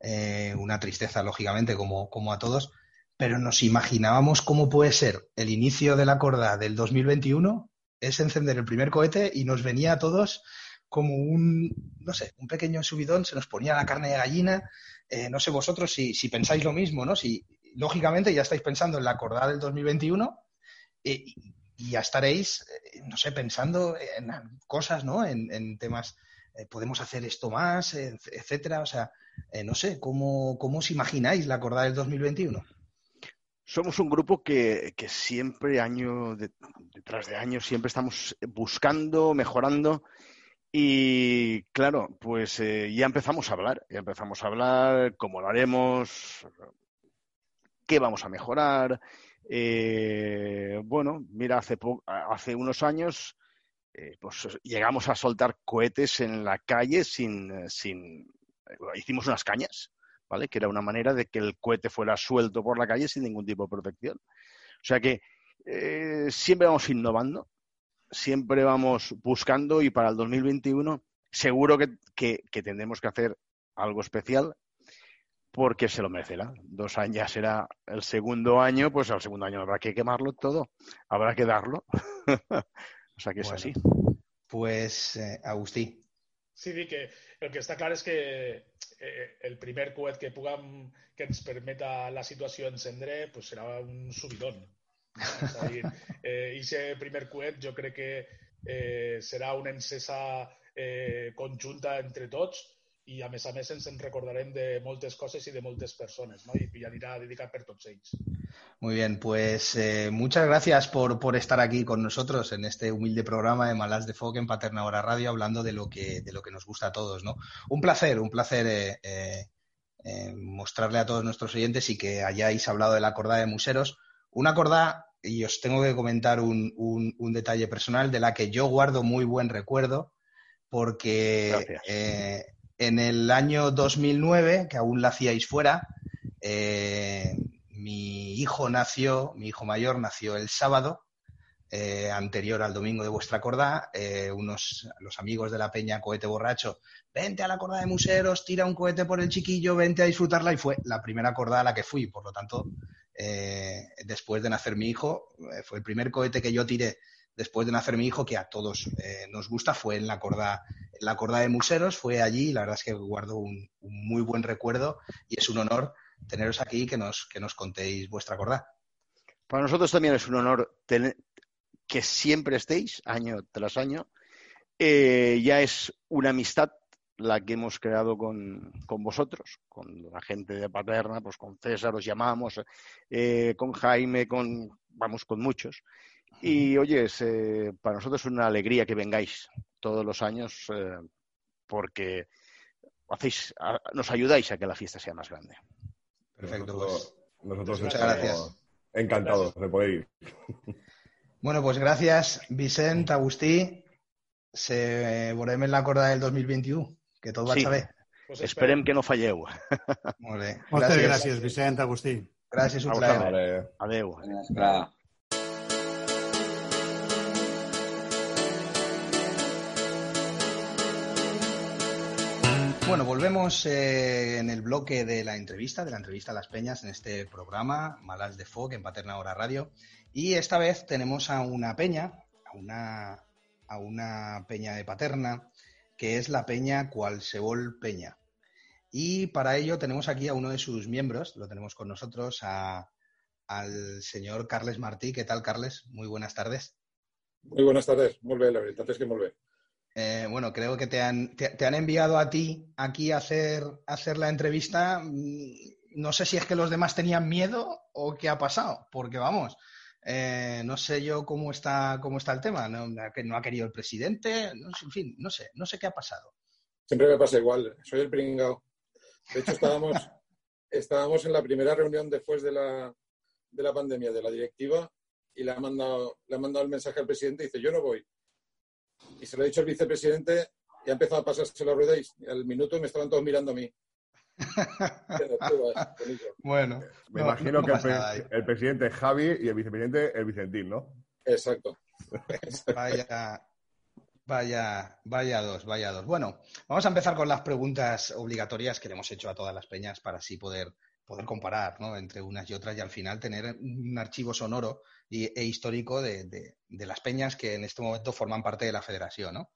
eh, una tristeza, lógicamente, como, como a todos, pero nos imaginábamos cómo puede ser el inicio de la corda del 2021, es encender el primer cohete y nos venía a todos como un, no sé, un pequeño subidón, se nos ponía la carne de gallina, eh, no sé vosotros si, pensáis lo mismo, ¿no? Si, lógicamente ya estáis pensando en la acordada del 2021 eh, y, ya estaréis, eh, no sé, pensando en cosas, ¿no? En, temas, podemos hacer esto más, etcétera. O sea, no sé, ¿cómo, ¿cómo os imagináis la acordada del 2021? Somos un grupo que, siempre, año de- detrás de año, siempre estamos buscando, mejorando. Y claro, pues eh, ya empezamos a hablar, ya empezamos a hablar cómo lo haremos, qué vamos a mejorar. Eh, bueno, mira, hace, po- hace unos años eh, pues llegamos a soltar cohetes en la calle sin, sin hicimos unas cañas, ¿vale? Que era una manera de que el cohete fuera suelto por la calle sin ningún tipo de protección. O sea que eh, siempre vamos innovando, siempre vamos buscando y para el 2021 seguro que, que, que tendremos que hacer algo especial porque se lo merecerá. Dos años ya será el segundo año, pues al segundo año habrá que quemarlo todo, habrá que darlo. o sea que es Bueno. así. Pues, eh, Agustí. Sí, dir que el que està clar és que eh, el primer coet que puguem que ens permeta la situació encendre pues serà un subidón. És a dir, eh, i aquest primer coet jo crec que eh, serà una encesa eh, conjunta entre tots i a més a més ens en recordarem de moltes coses i de moltes persones no? I, i anirà dedicat per tots ells. Muy bien, pues eh, muchas gracias por, por estar aquí con nosotros en este humilde programa de Malas de Foc en Paterna Hora Radio, hablando de lo que, de lo que nos gusta a todos, ¿no? Un placer, un placer eh, eh, eh, mostrarle a todos nuestros oyentes y que hayáis hablado de la cordada de Museros. Una cordada, y os tengo que comentar un, un- un detalle personal de la que yo guardo muy buen recuerdo, porque Gracias. eh, en el año 2009, que aún la hacíais fuera, eh, mi hijo nació, mi hijo mayor nació el sábado, eh, anterior al domingo de vuestra cordá, eh, unos los amigos de la peña Cohete Borracho, vente a la cordá de Museros, tira un cohete por el chiquillo, vente a disfrutarla, y fue la primera cordá a la que fui, por lo tanto, después de nacer mi hijo, fue el primer cohete que yo tiré después de nacer mi hijo, que a todos eh, nos gusta, fue en la cordá, en la cordá de Museros, fue allí, la verdad es que guardo un, muy buen recuerdo y es un honor teneros aquí y que nos, que nos contéis vuestra cordá. Para nosotros también es un honor tener- que siempre estéis, año tras año. Eh, ya es una amistad la que hemos creado con, con vosotros, con la gente de Paterna, pues con César os llamamos, eh, con Jaime, con vamos con muchos. Y oye, es, eh, para nosotros es una alegría que vengáis todos los años eh, porque hacéis, a- nos ayudáis a que la fiesta sea más grande. Perfecto, Nosotros, nosotros Muchas estamos gracias. encantados de poder ir. Bueno, pues gracias, Vicent, Agustí. Se veurem en la corda del 2021, que tot Sí. vaig bé. Pues Esperem que no falleu. Molt bé. Moltes Gràcies. gràcies, Vicent, Agustí. Gràcies, un A plaer. Bueno, volvemos eh, en el bloque de la entrevista, de la entrevista a las peñas en este programa, Malas de Foc, en Paterna Hora Radio. Y esta vez tenemos a una peña, a una, a una peña de Paterna, que es la peña Qualsevol Peña. Y para ello tenemos aquí a uno de sus miembros, lo tenemos con nosotros, a- al señor Carles Martí. ¿Qué tal, Carles? Muy buenas tardes. Muy buenas tardes, molt bé, la és que molt bé. Eh, bueno, creo que te han, te, te han enviado a ti aquí a hacer, a hacer la entrevista. Mm, No sé si es que los demás tenían miedo o qué ha pasado, porque vamos, eh, no sé yo cómo está, cómo está el tema. No, no ha querido el presidente, no sé, en fin, no sé, no sé qué ha pasado. Siempre me pasa igual, soy el pringao. De hecho, estábamos, estábamos en la primera reunión después de la, de la pandemia de la directiva y le ha, mandado, le ha mandado el mensaje al presidente y dice, yo no voy. Y se lo ha dicho el vicepresidente y ha empezado a pasarse la rueda y al minuto me estaban todos mirando a mí. Bueno, Me No, imagino no que el, pre- el presidente es Javi y el vicepresidente el Vicentín, ¿no? Exacto. Vaya, vaya, vaya dos, vaya dos. Bueno, vamos a empezar con las preguntas obligatorias que le hemos hecho a todas las peñas para así poder, poder comparar ¿no? entre unas y otras y al final tener un archivo sonoro y, e histórico de, de- las peñas que en este momento forman parte de la federación. ¿no?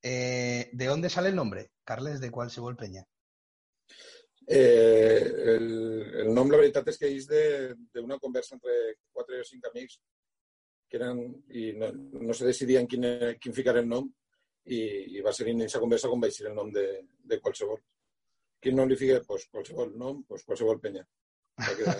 Eh, ¿De dónde sale el nombre? Carles, ¿de cuál se vuelve peña? Eh, el, el nom, la veritat és que és de, de una conversa entre quatre o cinc amics que eren, i no, no se decidien quin, quin ficar el nom i, i va ser en aquesta conversa com va ser el nom de, de qualsevol. Quin nom li fica? Pues qualsevol nom, pues qualsevol penya. Va quedar.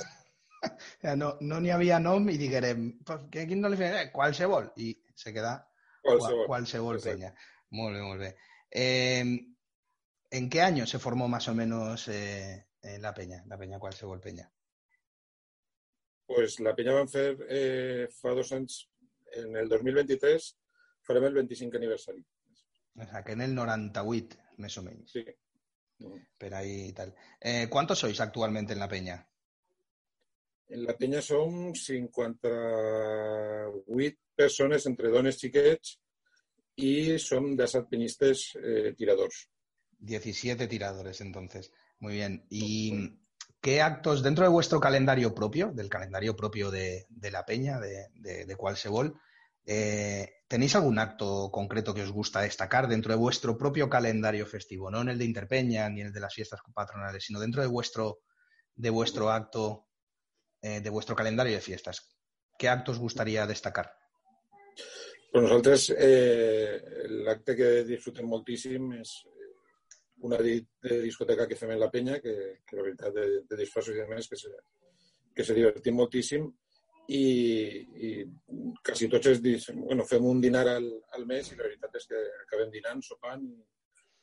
Eh, No no n'hi havia nom i diguérem, "Pues, que quin no li fem? Eh, qualsevol. I se queda Qualsevol. qualsevol peña. Muy bien, muy bien. Eh, ¿En qué año se formó más o menos eh, eh, la peña, la peña qualsevol peña? Pues la penya van fer eh, fa dos anys, en el 2023, farem el 25 aniversari. O sea, que en el 98, más o menos. Sí. Pero ahí tal. Eh, ¿Cuántos sois actualmente en la peña? En la penya som 58 persones entre dones i som 17 penyistes eh, tiradors. 17 tiradores, entonces. Muy bien. ¿Y qué actos dentro de vuestro calendario propio, del calendario propio de, de la peña, de, de, de Qualsevol, eh, ¿tenéis algún acto concreto que os gusta destacar dentro de vuestro propio calendario festivo? No en el de Interpeña ni en el de las fiestas patronales, sino dentro de vuestro, de vuestro acto, eh, de vuestro calendario de fiestas. ¿Qué actos gustaría destacar? Per nosaltres eh, l'acte que disfrutem moltíssim és una discoteca que fem en la penya, que, la veritat de, de disfressos i de que se, que se divertim moltíssim i, i quasi tots els dies, bueno, fem un dinar al, al mes i la veritat és que acabem dinant, sopant i,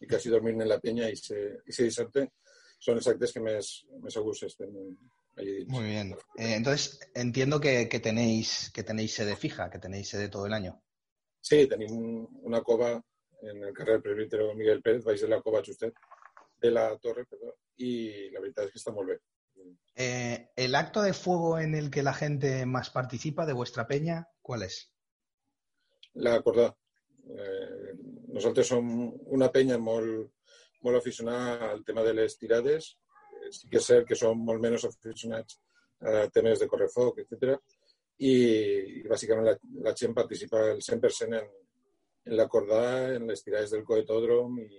i quasi dormint en la penya i se, i se dissabte són els actes que més, més a gust estem allí dins. Muy bien. Eh, entonces, entiendo que, que tenéis, que tenéis sede fija, que tenéis sede todo el año. Sí, tenim una cova en el carrer Presbítero Miguel Pérez, baix de la cova justet de la torre, perdó, i la veritat és que està molt bé. Eh, ¿El acto de fuego en el que la gente más participa de vuestra peña, cuál es? La cordà. Eh, nosaltres som una penya molt, molt aficionada al tema de les tirades. Eh, Sí que és cert que som molt menys aficionats a temes de correfoc, etc. I, i bàsicament la, la gent participa el 100% en, en la cordà, en les tirades del coetòdrom i,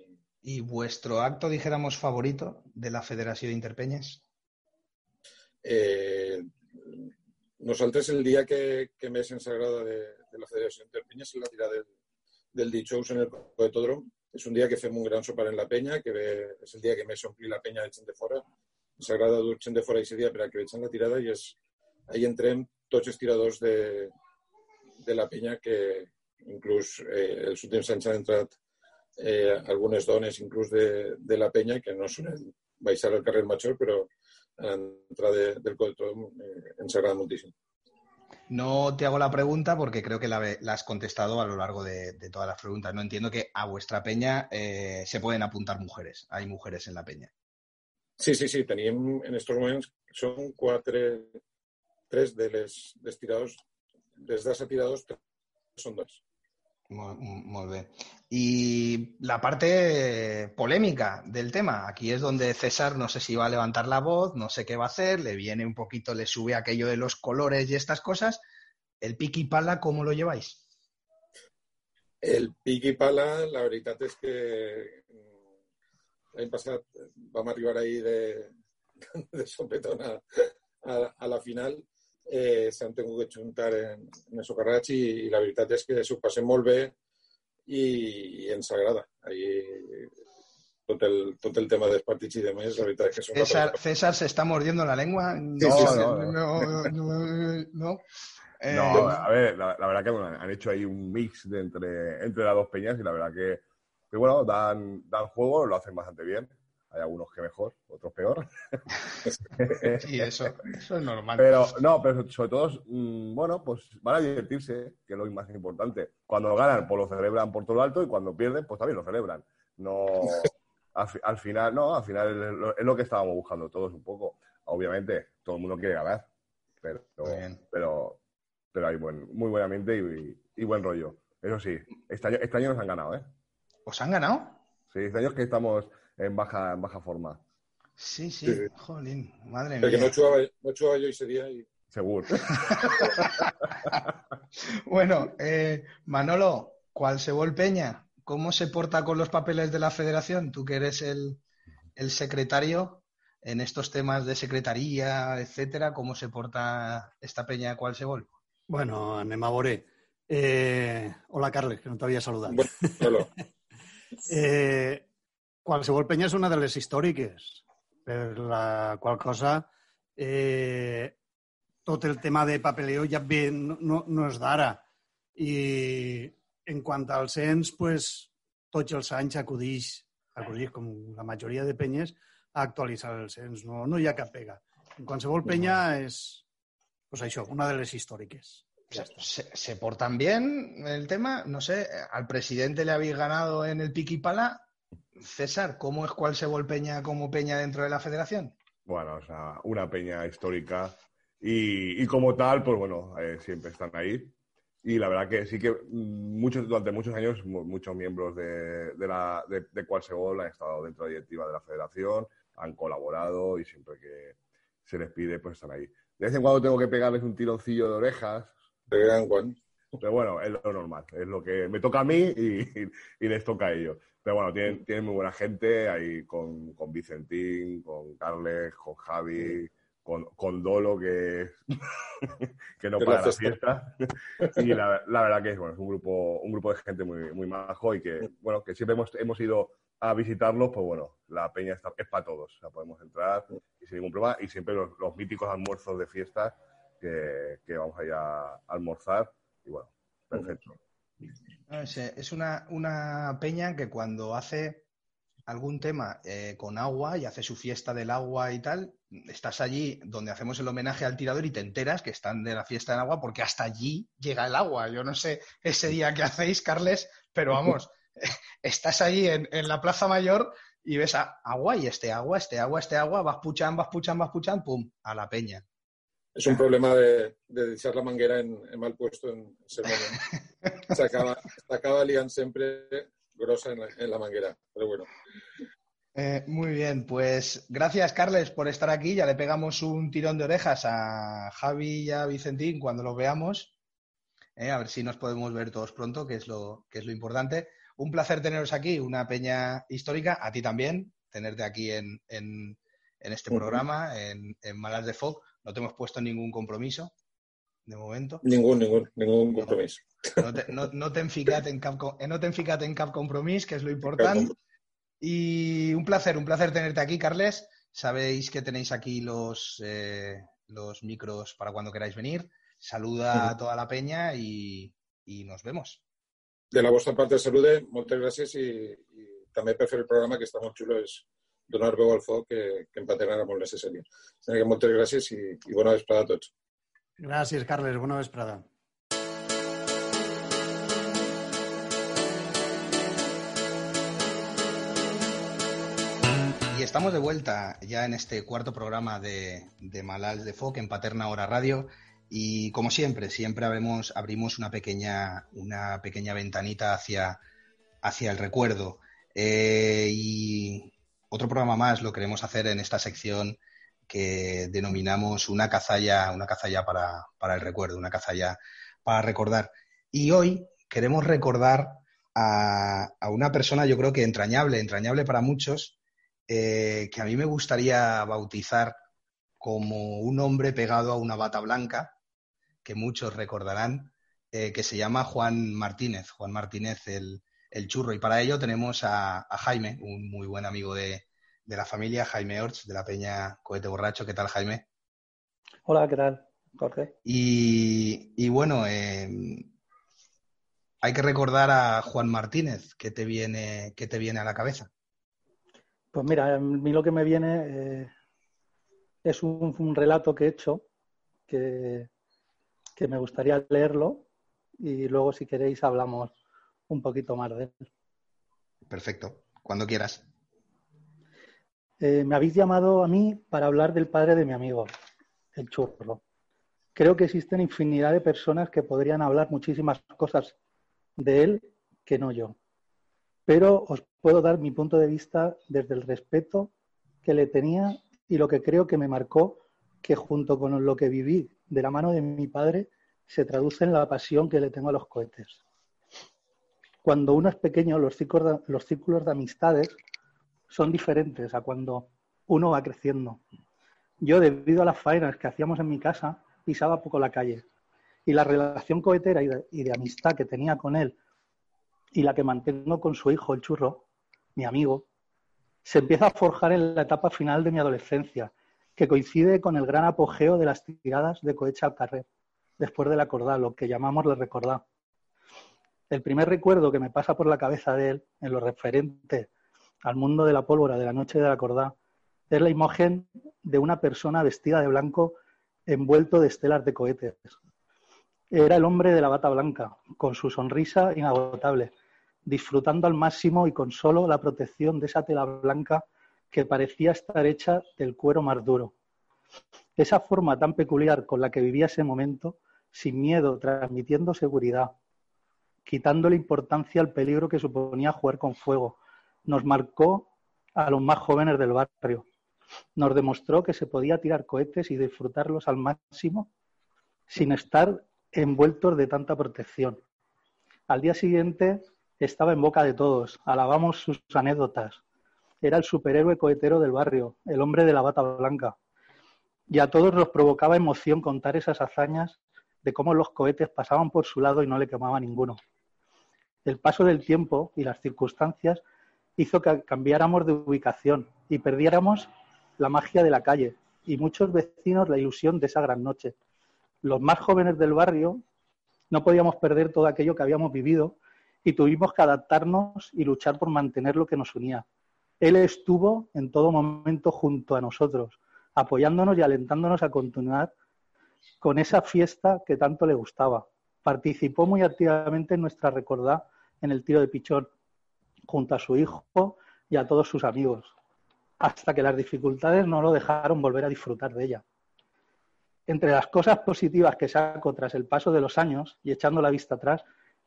¿Y vuestro acto, dijéramos, favorito de la Federación de Interpeñas? Eh, nosaltres el dia que, que més ens agrada de, de la Federació Interpenya és la tirada del, del dijous en el coetòdrom. És un dia que fem un gran sopar en la penya, que ve, és el dia que més ompli la penya de gent de fora. Ens agrada dur gent de fora aquest dia per a que la tirada i és, ahí entrem tots els tiradors de, de la penya que inclús eh, els últims anys han entrat eh, algunes dones inclús de, de la penya que no són baixar al carrer Major, però a l'entrada de, del coetòdrom eh, ens agrada moltíssim. No te hago la pregunta porque creo que la, la has contestado a lo largo de, de, todas las preguntas. No entiendo que a vuestra peña eh, se pueden apuntar mujeres. Hay mujeres en la peña. Sí, sí, sí. Tenim en estos moments, són quatre, tres de tiradors, dels dels tiradors, tres són dos. Molt bé. Y la parte polémica del tema, aquí es donde César no sé si va a levantar la voz, no sé qué va a hacer, le viene un poquito, le sube aquello de los colores y estas cosas. ¿El piqui pala cómo lo lleváis? El piqui pala, la veritat és que l'any passat vam arribar ahir de, de a la final eh, s'han tingut que juntar en, en el socarrats i, i la veritat és que s'ho passem molt bé i, i ens agrada. Ahí, tot, el, tot el tema dels partits i demés, la veritat és que són César, César se está mordiendo la lengua. No, sí, sí. no, no, no, no. Eh, No, a ver, la, la verdad que bueno, han hecho ahí un mix de entre, entre las dos peñas y la verdad que, que, bueno, dan, dan juego, lo hacen bastante bien. Hay algunos que mejor, otros peor. sí, eso, eso es normal. Pero no, pero sobre todo, mm, bueno, pues van a divertirse, que es lo más importante. Cuando ganan, pues lo celebran por todo lo alto y cuando pierden, pues también lo celebran. No, al, fi- al final, no, al final es lo, es lo que estábamos buscando todos un poco. Obviamente, todo el mundo quiere ganar, pero, pero, pero hay buen, muy buen ambiente y, y buen rollo. Eso sí, este año, este año nos han ganado, ¿eh? ¿Os han ganado? Sí, este año es que estamos en baja, en baja forma, Sí, sí, jolín, madre mía. no jugava, no jo aquest dia i seguro. Bueno, eh, Manolo, ¿cuál se Peña? ¿Cómo se porta con los papeles de la federación? Tú que eres el, el secretario en estos temas de secretaría, etcétera, ¿cómo se porta esta peña de Qualsevol? Bueno, anem a veure. Eh, hola, Carles, que no t'havia saludat. Bueno, Eh, qualsevol penya és una de les històriques, per la qual cosa eh, tot el tema de papeleo ja ve, no, no, és d'ara. I en quant al cens, pues, tots els anys acudix, acudix, com la majoria de penyes, a actualitzar el cens. No, no hi ha cap pega. En qualsevol penya és, pues això, una de les històriques. Ya está. ¿Se, se portan bien el tema? No sé, al presidente le habéis ganado en el piquipala. César, ¿cómo es cuál se Peña como Peña dentro de la federación? Bueno, o sea, una peña histórica y, y como tal, pues bueno, eh, siempre están ahí. Y la verdad que sí que muchos, durante muchos años mu- muchos miembros de, de, la, de, han estado dentro de la directiva de la federación, han colaborado y siempre que se les pide, pues están ahí. De vez en cuando tengo que pegarles un tironcillo de orejas, De gran Juan. Pero bueno, es lo normal, es lo que me toca a mí y, y les toca a ellos. Pero bueno, tienen, tienen muy buena gente ahí con, con Vicentín, con Carles, con Javi, con, con Dolo, que, que no para la fiesta. Y la, la verdad que es, bueno, es un grupo, un grupo de gente muy, muy majo y que, bueno, que siempre hemos, hemos ido a visitarlos, pues bueno, la peña está, es para todos. O sea, podemos entrar y sin ningún problema. Y siempre los, los míticos almuerzos de fiesta que, que vamos a ir a almorzar. Perfecto. Eh, es una, una peña que cuando hace algún tema eh, con agua y hace su fiesta del agua y tal, estás allí donde hacemos el homenaje al tirador y te enteras que están de la fiesta del agua porque hasta allí llega el agua. Yo no sé ese día que hacéis, Carles, pero vamos, estás allí en, en la Plaza Mayor y ves agua y este agua, este agua, este agua, vas puchando, vas puchando, vas puchando, pum, a la peña. Es un problema de, de echar la manguera en, en mal puesto en ese momento. Se acaba, se acaba liant sempre grosa en la, en la manguera. Pero bueno, Eh, muy bien, pues gracias, Carles, por estar aquí. Ya le pegamos un tirón de orejas a Javi y a Vicentín cuando los veamos. Eh, a ver si nos podemos ver todos pronto, que es lo, que es lo importante. Un placer teneros aquí, una peña histórica. A ti también, tenerte aquí en, en- en este programa, en, en Malas de Fog. No te hemos puesto ningún compromiso, de momento. ningún, ningún, ningún compromiso. No te, no, no te en cap, eh, no te en cap que es lo importante. Y un placer, un placer tenerte aquí, Carles. Sabéis que tenéis aquí los, eh, los micros para cuando queráis venir. Saluda a toda la peña y, y nos vemos. De la vostra part, salude, i, i també per fer el programa, que està molt xulo, és donar veu al foc, que, que en Paterna era molt necessari. O sigui que moltes gràcies i, i bona vesprada a tots. Gràcies, Carles. Bona vesprada. Y estamos de vuelta ya en este cuarto programa de, de Malals de Foc en Paterna Hora Radio. Y como siempre, siempre abrimos, abrimos una, pequeña, una pequeña ventanita hacia, hacia el recuerdo. Eh, y otro programa más lo queremos hacer en esta sección que denominamos una cazalla, una cazalla para, para el recuerdo, una cazalla para recordar. Y hoy queremos recordar a, a una persona, yo creo que entrañable, entrañable para muchos, eh, que a mí me gustaría bautizar como un hombre pegado a una bata blanca, que muchos recordarán, eh, que se llama Juan Martínez, Juan Martínez el, el churro. Y para ello tenemos a, a Jaime, un muy buen amigo de, de la familia, Jaime Orts, de la Peña Cohete Borracho. ¿Qué tal, Jaime? Hola, ¿qué tal, Jorge? Y, y bueno, eh, hay que recordar a Juan Martínez. ¿Qué te viene, qué te viene a la cabeza? Pues mira, a mí lo que me viene eh, es un, un relato que he hecho que, que me gustaría leerlo y luego si queréis hablamos un poquito más de él. Perfecto, cuando quieras. Eh, me habéis llamado a mí para hablar del padre de mi amigo, el churro. Creo que existen infinidad de personas que podrían hablar muchísimas cosas de él que no yo. Pero os puedo dar mi punto de vista desde el respeto que le tenía y lo que creo que me marcó, que junto con lo que viví de la mano de mi padre, se traduce en la pasión que le tengo a los cohetes. Cuando uno es pequeño, los círculos de, amistades son diferentes a cuando uno va creciendo. Yo, debido a las faenas que hacíamos en mi casa, pisaba poco la calle. Y la relación cohetera y de, amistad que tenía con él y la que mantengo con su hijo, el churro, mi amigo, se empieza a forjar en la etapa final de mi adolescencia, que coincide con el gran apogeo de las tiradas de cohecha al carrer, después del acordar, lo que llamamos el recordar. El primer recuerdo que me pasa por la cabeza de él, en lo referente al mundo de la pólvora de la noche de la acordá, es la imagen de una persona vestida de blanco envuelto de estelas de cohetes. Era el hombre de la bata blanca, con su sonrisa inagotable, disfrutando al máximo y con solo la protección de esa tela blanca que parecía estar hecha del cuero más duro. Esa forma tan peculiar con la que vivía ese momento, sin miedo, transmitiendo seguridad, quitándole importancia al peligro que suponía jugar con fuego, nos marcó a los más jóvenes del barrio. Nos demostró que se podía tirar cohetes y disfrutarlos al máximo sin estar envueltos de tanta protección. Al día siguiente estaba en boca de todos, alabamos sus anécdotas. Era el superhéroe cohetero del barrio, el hombre de la bata blanca. Y a todos nos provocaba emoción contar esas hazañas de cómo los cohetes pasaban por su lado y no le quemaba ninguno. El paso del tiempo y las circunstancias hizo que cambiáramos de ubicación y perdiéramos la magia de la calle y muchos vecinos la ilusión de esa gran noche. Los más jóvenes del barrio no podíamos perder todo aquello que habíamos vivido y tuvimos que adaptarnos y luchar por mantener lo que nos unía. Él estuvo en todo momento junto a nosotros, apoyándonos y alentándonos a continuar con esa fiesta que tanto le gustaba. Participó muy activamente en nuestra recordá en el tiro de pichón, junto a su hijo y a todos sus amigos, hasta que las dificultades no lo dejaron volver a disfrutar de ella. Entre las cosas positivas que saco tras el paso de los años y echando la vista atrás,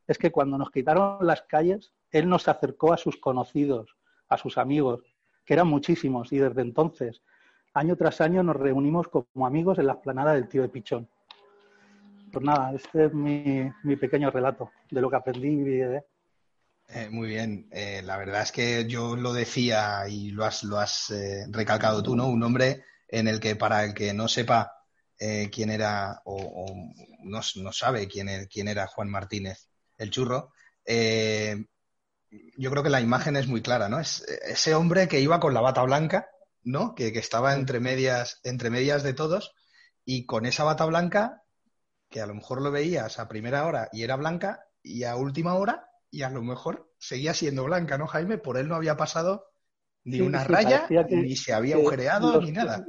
es que cuando nos quitaron las calles, él nos acercó a sus conocidos, a sus amigos, que eran muchísimos, y desde entonces, año tras año, nos reunimos como amigos en la esplanada del tío de Pichón. Pues nada, este es mi, mi pequeño relato de lo que aprendí y de. Eh, muy bien. Eh, la verdad es que yo lo decía y lo has, lo has eh, recalcado tú, ¿no? Un hombre en el que para el que no sepa quién era o, o no, no, sabe quién, es, quién, era Juan Martínez el churro, yo creo que la imagen es muy clara, ¿no? Es ese hombre que iba con la bata blanca, ¿no? Que, que estaba entre medias, entre medias de todos y con esa bata blanca que a lo mejor lo veías a primera hora y era blanca y a última hora y a lo mejor seguía siendo blanca, ¿no, Jaime? Por él no había pasado ni Sí, una sí, raya, que- ni se había agujereado, los- ni nada.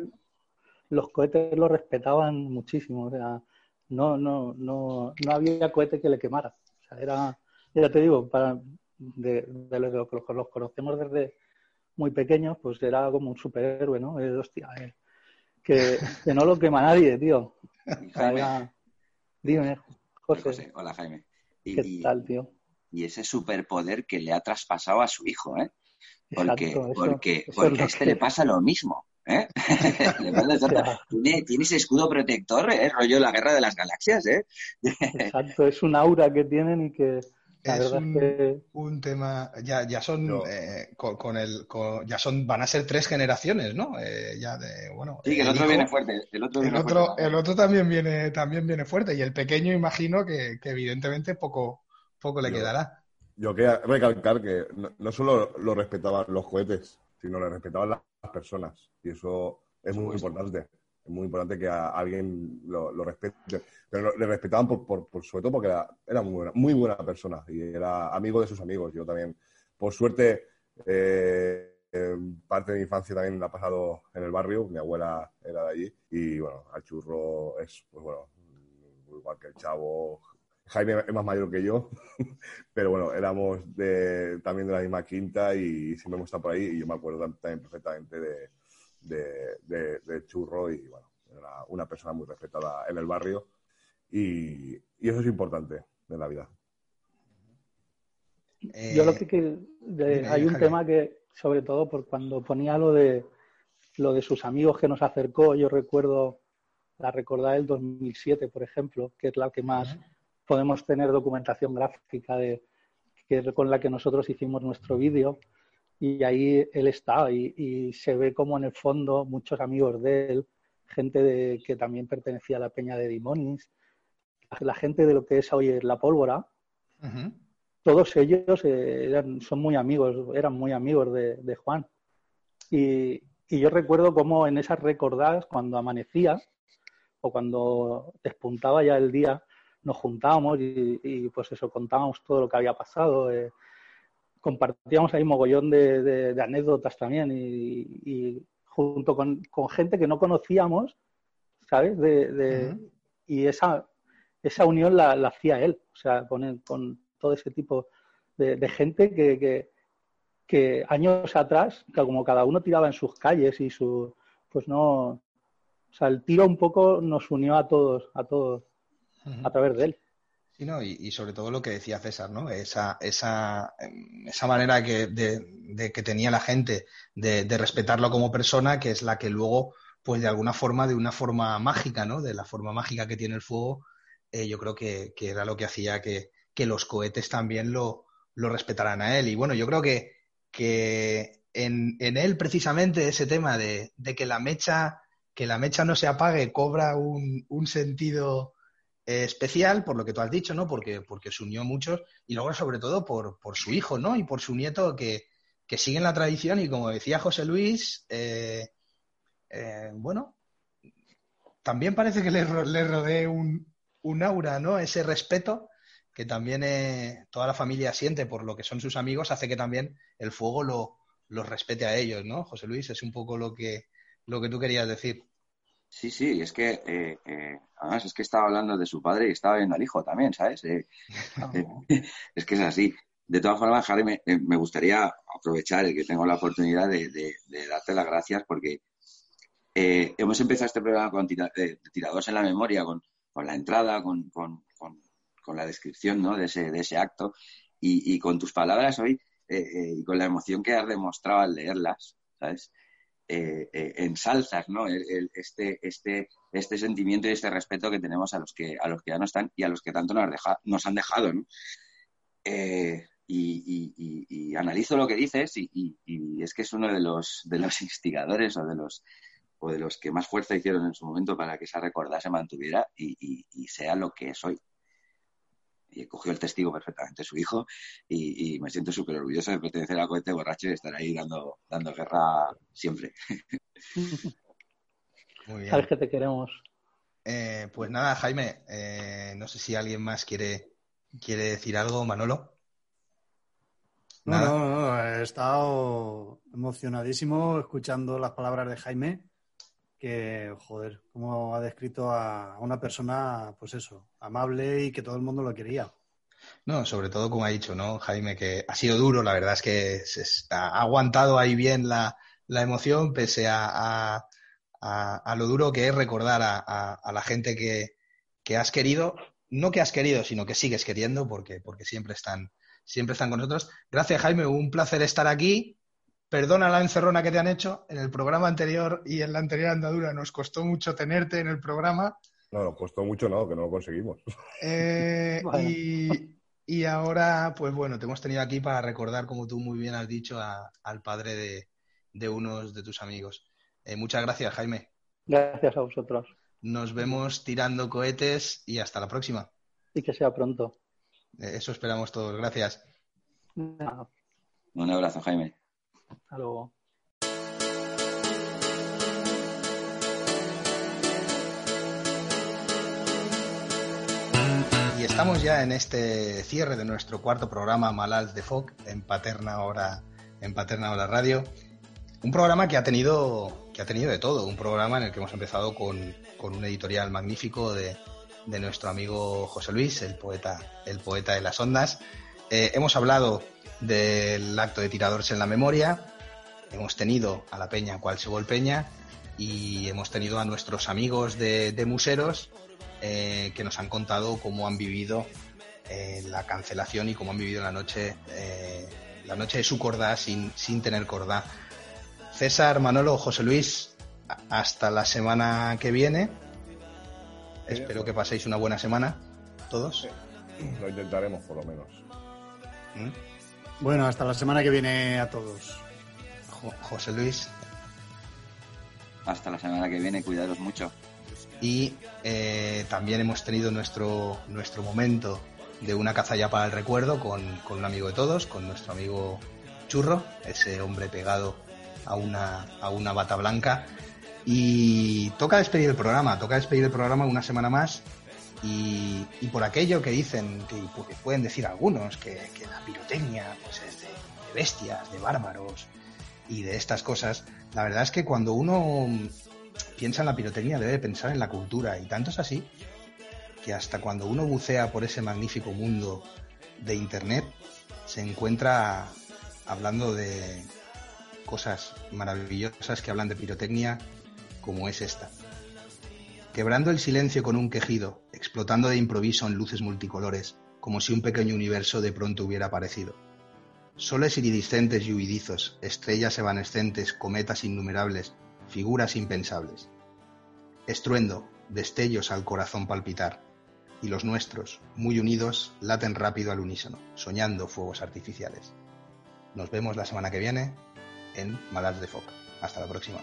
Los cohetes lo respetaban muchísimo, o sea, no, no, no, no había cohete que le quemara. O sea, era, ya te digo, para, de, de los que los conocemos desde muy pequeños, pues era como un superhéroe, ¿no? Es, hostia, eh, que, que no lo quema nadie, tío. O sea, Jaime. era- Dime, José, José, hola Jaime. Y, ¿qué y- tal, tío? Y ese superpoder que le ha traspasado a su hijo, ¿eh? Porque, Exacto, eso- porque, eso es porque a este que- le pasa lo mismo, ¿eh? Le pasa tiene, tiene ese escudo protector, ¿eh? Rollo la guerra de las galaxias, ¿eh? Exacto, es un aura que tienen y que la Es un, es que un tema, ya, ya son, No. eh, con, con el, con- ya son, van a ser tres generaciones, ¿no? Eh, ya de, bueno, Sí, que el otro hijo- viene fuerte. El otro, El viene otro, fuerte el también. otro también viene, también viene fuerte y el pequeño imagino que, que evidentemente poco, poco le Yo- quedará. Yo quería recalcar que no, no solo lo respetaban los cohetes, sino le respetaban las las personas. Y eso es muy supuesto. importante. Es muy importante que a alguien lo, lo respete. Pero lo- le respetaban por, por, por- sobre todo porque era, era muy, buena, muy buena persona y era amigo de sus amigos. Yo también, por suerte, eh, parte de mi infancia también la he pasado en el barrio. Mi abuela era de allí. Y bueno, al churro es, pues bueno, igual que el chavo. Jaime es más mayor que yo, pero bueno, éramos de, también de la misma quinta y siempre hemos estado por ahí y yo me acuerdo tam- también perfectamente de, de, de- de Churro y bueno, era una persona muy respetada en el barrio y, y eso es importante en la vida. Yo lo Eh, que, de- hay un Jaime. tema que, sobre todo por cuando ponía lo de lo de sus amigos que nos acercó, yo recuerdo la recordada del 2007, por ejemplo, que es la que más podemos tener documentación gráfica de que con la que nosotros hicimos nuestro vídeo y ahí él está y, y se ve como en el fondo muchos amigos de él, gente de, que también pertenecía a la peña de Dimonis, la gente de lo que es hoy la pólvora, Ujú. todos ellos eh, eran, son muy amigos, eran muy amigos de, de Juan. Y, y yo recuerdo cómo en esas recordadas, cuando amanecía o cuando despuntaba ya el día, nos juntábamos y, y, pues eso, contábamos todo lo que había pasado. eh, compartíamos ahí mogollón de, de- de anécdotas también y, y junto con, con gente que no conocíamos, ¿sabes? De. Y esa, esa unión la, la hacía él, o sea, con, el- con todo ese tipo de, de gente que, que, que años atrás, que como cada uno tiraba en sus calles y su, pues no, o sea, el tiro un poco nos unió a todos, a todos, a través de él. Sí, ¿no? y, y sobre todo lo que decía César, ¿no? Esa, esa, em, esa manera que, de, de que tenía la gente de, de respetarlo como persona, que es la que luego, pues de alguna forma, de una forma mágica, ¿no? De la forma mágica que tiene el fuego, eh, yo creo que, que era lo que hacía que, que los cohetes también lo, lo respetaran a él. Y bueno, yo creo que, que en, en él precisamente ese tema de, de que la mecha, que la mecha no se apague, cobra un, un sentido eh, especial por lo que tú has dicho, ¿no? Porque, porque se unió muchos y luego sobre todo por, por su hijo, ¿no? Y por su nieto que, que siguen la tradición y como decía José Luis, eh, eh, bueno, también parece que le, le rodee un, un aura, ¿no? Ese respeto que también toda la familia siente por lo que son sus amigos hace que también el fuego lo, los respete a ellos, ¿no? José Luis, es un poco lo que, lo que tú querías decir. Sí, sí, es que eh, eh, además es que estaba hablando de su padre y estaba viendo al hijo también, ¿sabes? Eh, eh, es que es así. De todas formas, Jaime, me, me gustaría aprovechar el que tengo la oportunidad de, de- de darte las gracias porque eh, hemos empezado este programa con tira- eh, tirados en la memoria, con, con la entrada, con, con- con- con la descripción ¿no? de, ese, de ese acto y, y con tus palabras hoy y con la emoción que has demostrado al leerlas, ¿sabes? Eh, eh, ensalzas ¿no? Este, este, este sentimiento y este respeto que tenemos a los que, a los que ya no están y a los que tanto nos, deja- nos han dejado. ¿no? Eh, y, analizo lo que dices y, es que es uno de los, de los instigadores o de los, o de los que más fuerza hicieron en su momento para que esa recordada se mantuviera y sea lo que es hoy. Y cogió el testigo perfectamente su hijo y, y me siento súper orgulloso de pertenecer a Cohete Borracho y de estar ahí dando, dando guerra siempre. Muy bien. Sabes que te queremos. Eh, pues nada, Jaime, eh, no sé si alguien más quiere, quiere decir algo, Manolo. No, Nada. no, no, he estado emocionadísimo escuchando las palabras de Jaime, que, joder, cómo ha descrito a una persona, pues eso, amable y que todo el mundo lo quería. No, sobre todo como ha dicho, ¿no, Jaime? Que ha sido duro, la verdad es que se está- ha aguantado ahí bien la, emoción, pese a, lo duro que es recordar a, la gente que, que has querido, no que has querido, sino que sigues queriendo, porque, porque siempre están, siempre están con nosotros. Gracias, Jaime, un placer estar aquí. Perdona la encerrona que te han hecho. En el programa anterior y en la anterior andadura nos costó mucho tenerte en el programa. No, nos costó mucho, no, que no lo conseguimos. Eh, Bueno. y, y ahora, pues bueno, te hemos tenido aquí para recordar, como tú muy bien has dicho, a- al padre de, de unos de tus amigos. Eh, muchas gracias, Jaime. Gracias a vosotros. Nos vemos tirando cohetes y hasta la próxima. Y que sea pronto. Eh, eso esperamos todos. Gracias. Un abrazo, Jaime. Hasta luego. Y estamos ya en este cierre de nuestro cuarto programa Malals de Foc en Paterna Hora, en Paterna Hora Radio. Un programa que ha tenido, que ha tenido de todo, un programa en el que hemos empezado con, con un editorial magnífico de, de nuestro amigo José Luis, el poeta, el poeta de las ondas. Eh, hemos hablado del acto de tiradores en la memoria, hemos tenido a la Peña cual se Peña y hemos tenido a nuestros amigos de, de Museros eh, que nos han contado cómo han vivido eh, la cancelación y cómo han vivido la noche, eh, la noche de su cordá sin, sin tener cordá. César, Manolo, José Luis, hasta la semana que viene. Espero que paséis una buena semana, todos. Lo intentaremos, por lo menos. ¿Mm? Bueno, hasta la semana que viene a todos. Jo- José Luis. Hasta la semana que viene, cuidaros mucho. Y eh, también hemos tenido nuestro, nuestro momento de una caza ya para el recuerdo con, con un amigo de todos, con nuestro amigo Churro, ese hombre pegado a una, a una bata blanca. Y toca despedir el programa, toca despedir el programa una semana más. Y, por aquello que dicen, que, pueden decir algunos, que, que la pirotecnia pues es de, de bestias, de bárbaros y de estas cosas, la verdad es que cuando uno piensa en la pirotecnia debe pensar en la cultura y tanto es así que hasta cuando uno bucea por ese magnífico mundo de Internet, se encuentra hablando de cosas maravillosas que hablan de pirotecnia como es esta. Quebrando el silencio con un quejido, explotando de improviso en luces multicolores, como si un pequeño universo de pronto hubiera aparecido. Soles iridiscentes y huidizos, estrellas evanescentes, cometas innumerables, figuras impensables. Estruendo, destellos al corazón palpitar, y los nuestros, muy unidos, laten rápido al unísono, soñando fuegos artificiales. Nos vemos la semana que viene en Malas de Foc. Hasta la próxima.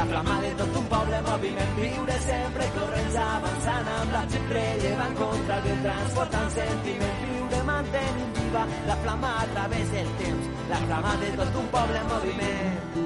La flama de tot un poble en moviment viure sempre corrents avançant amb la gent rellevant contra el vent transportant sentiment viure mantenint viva la flama a través del temps. La flama de tot un poble en moviment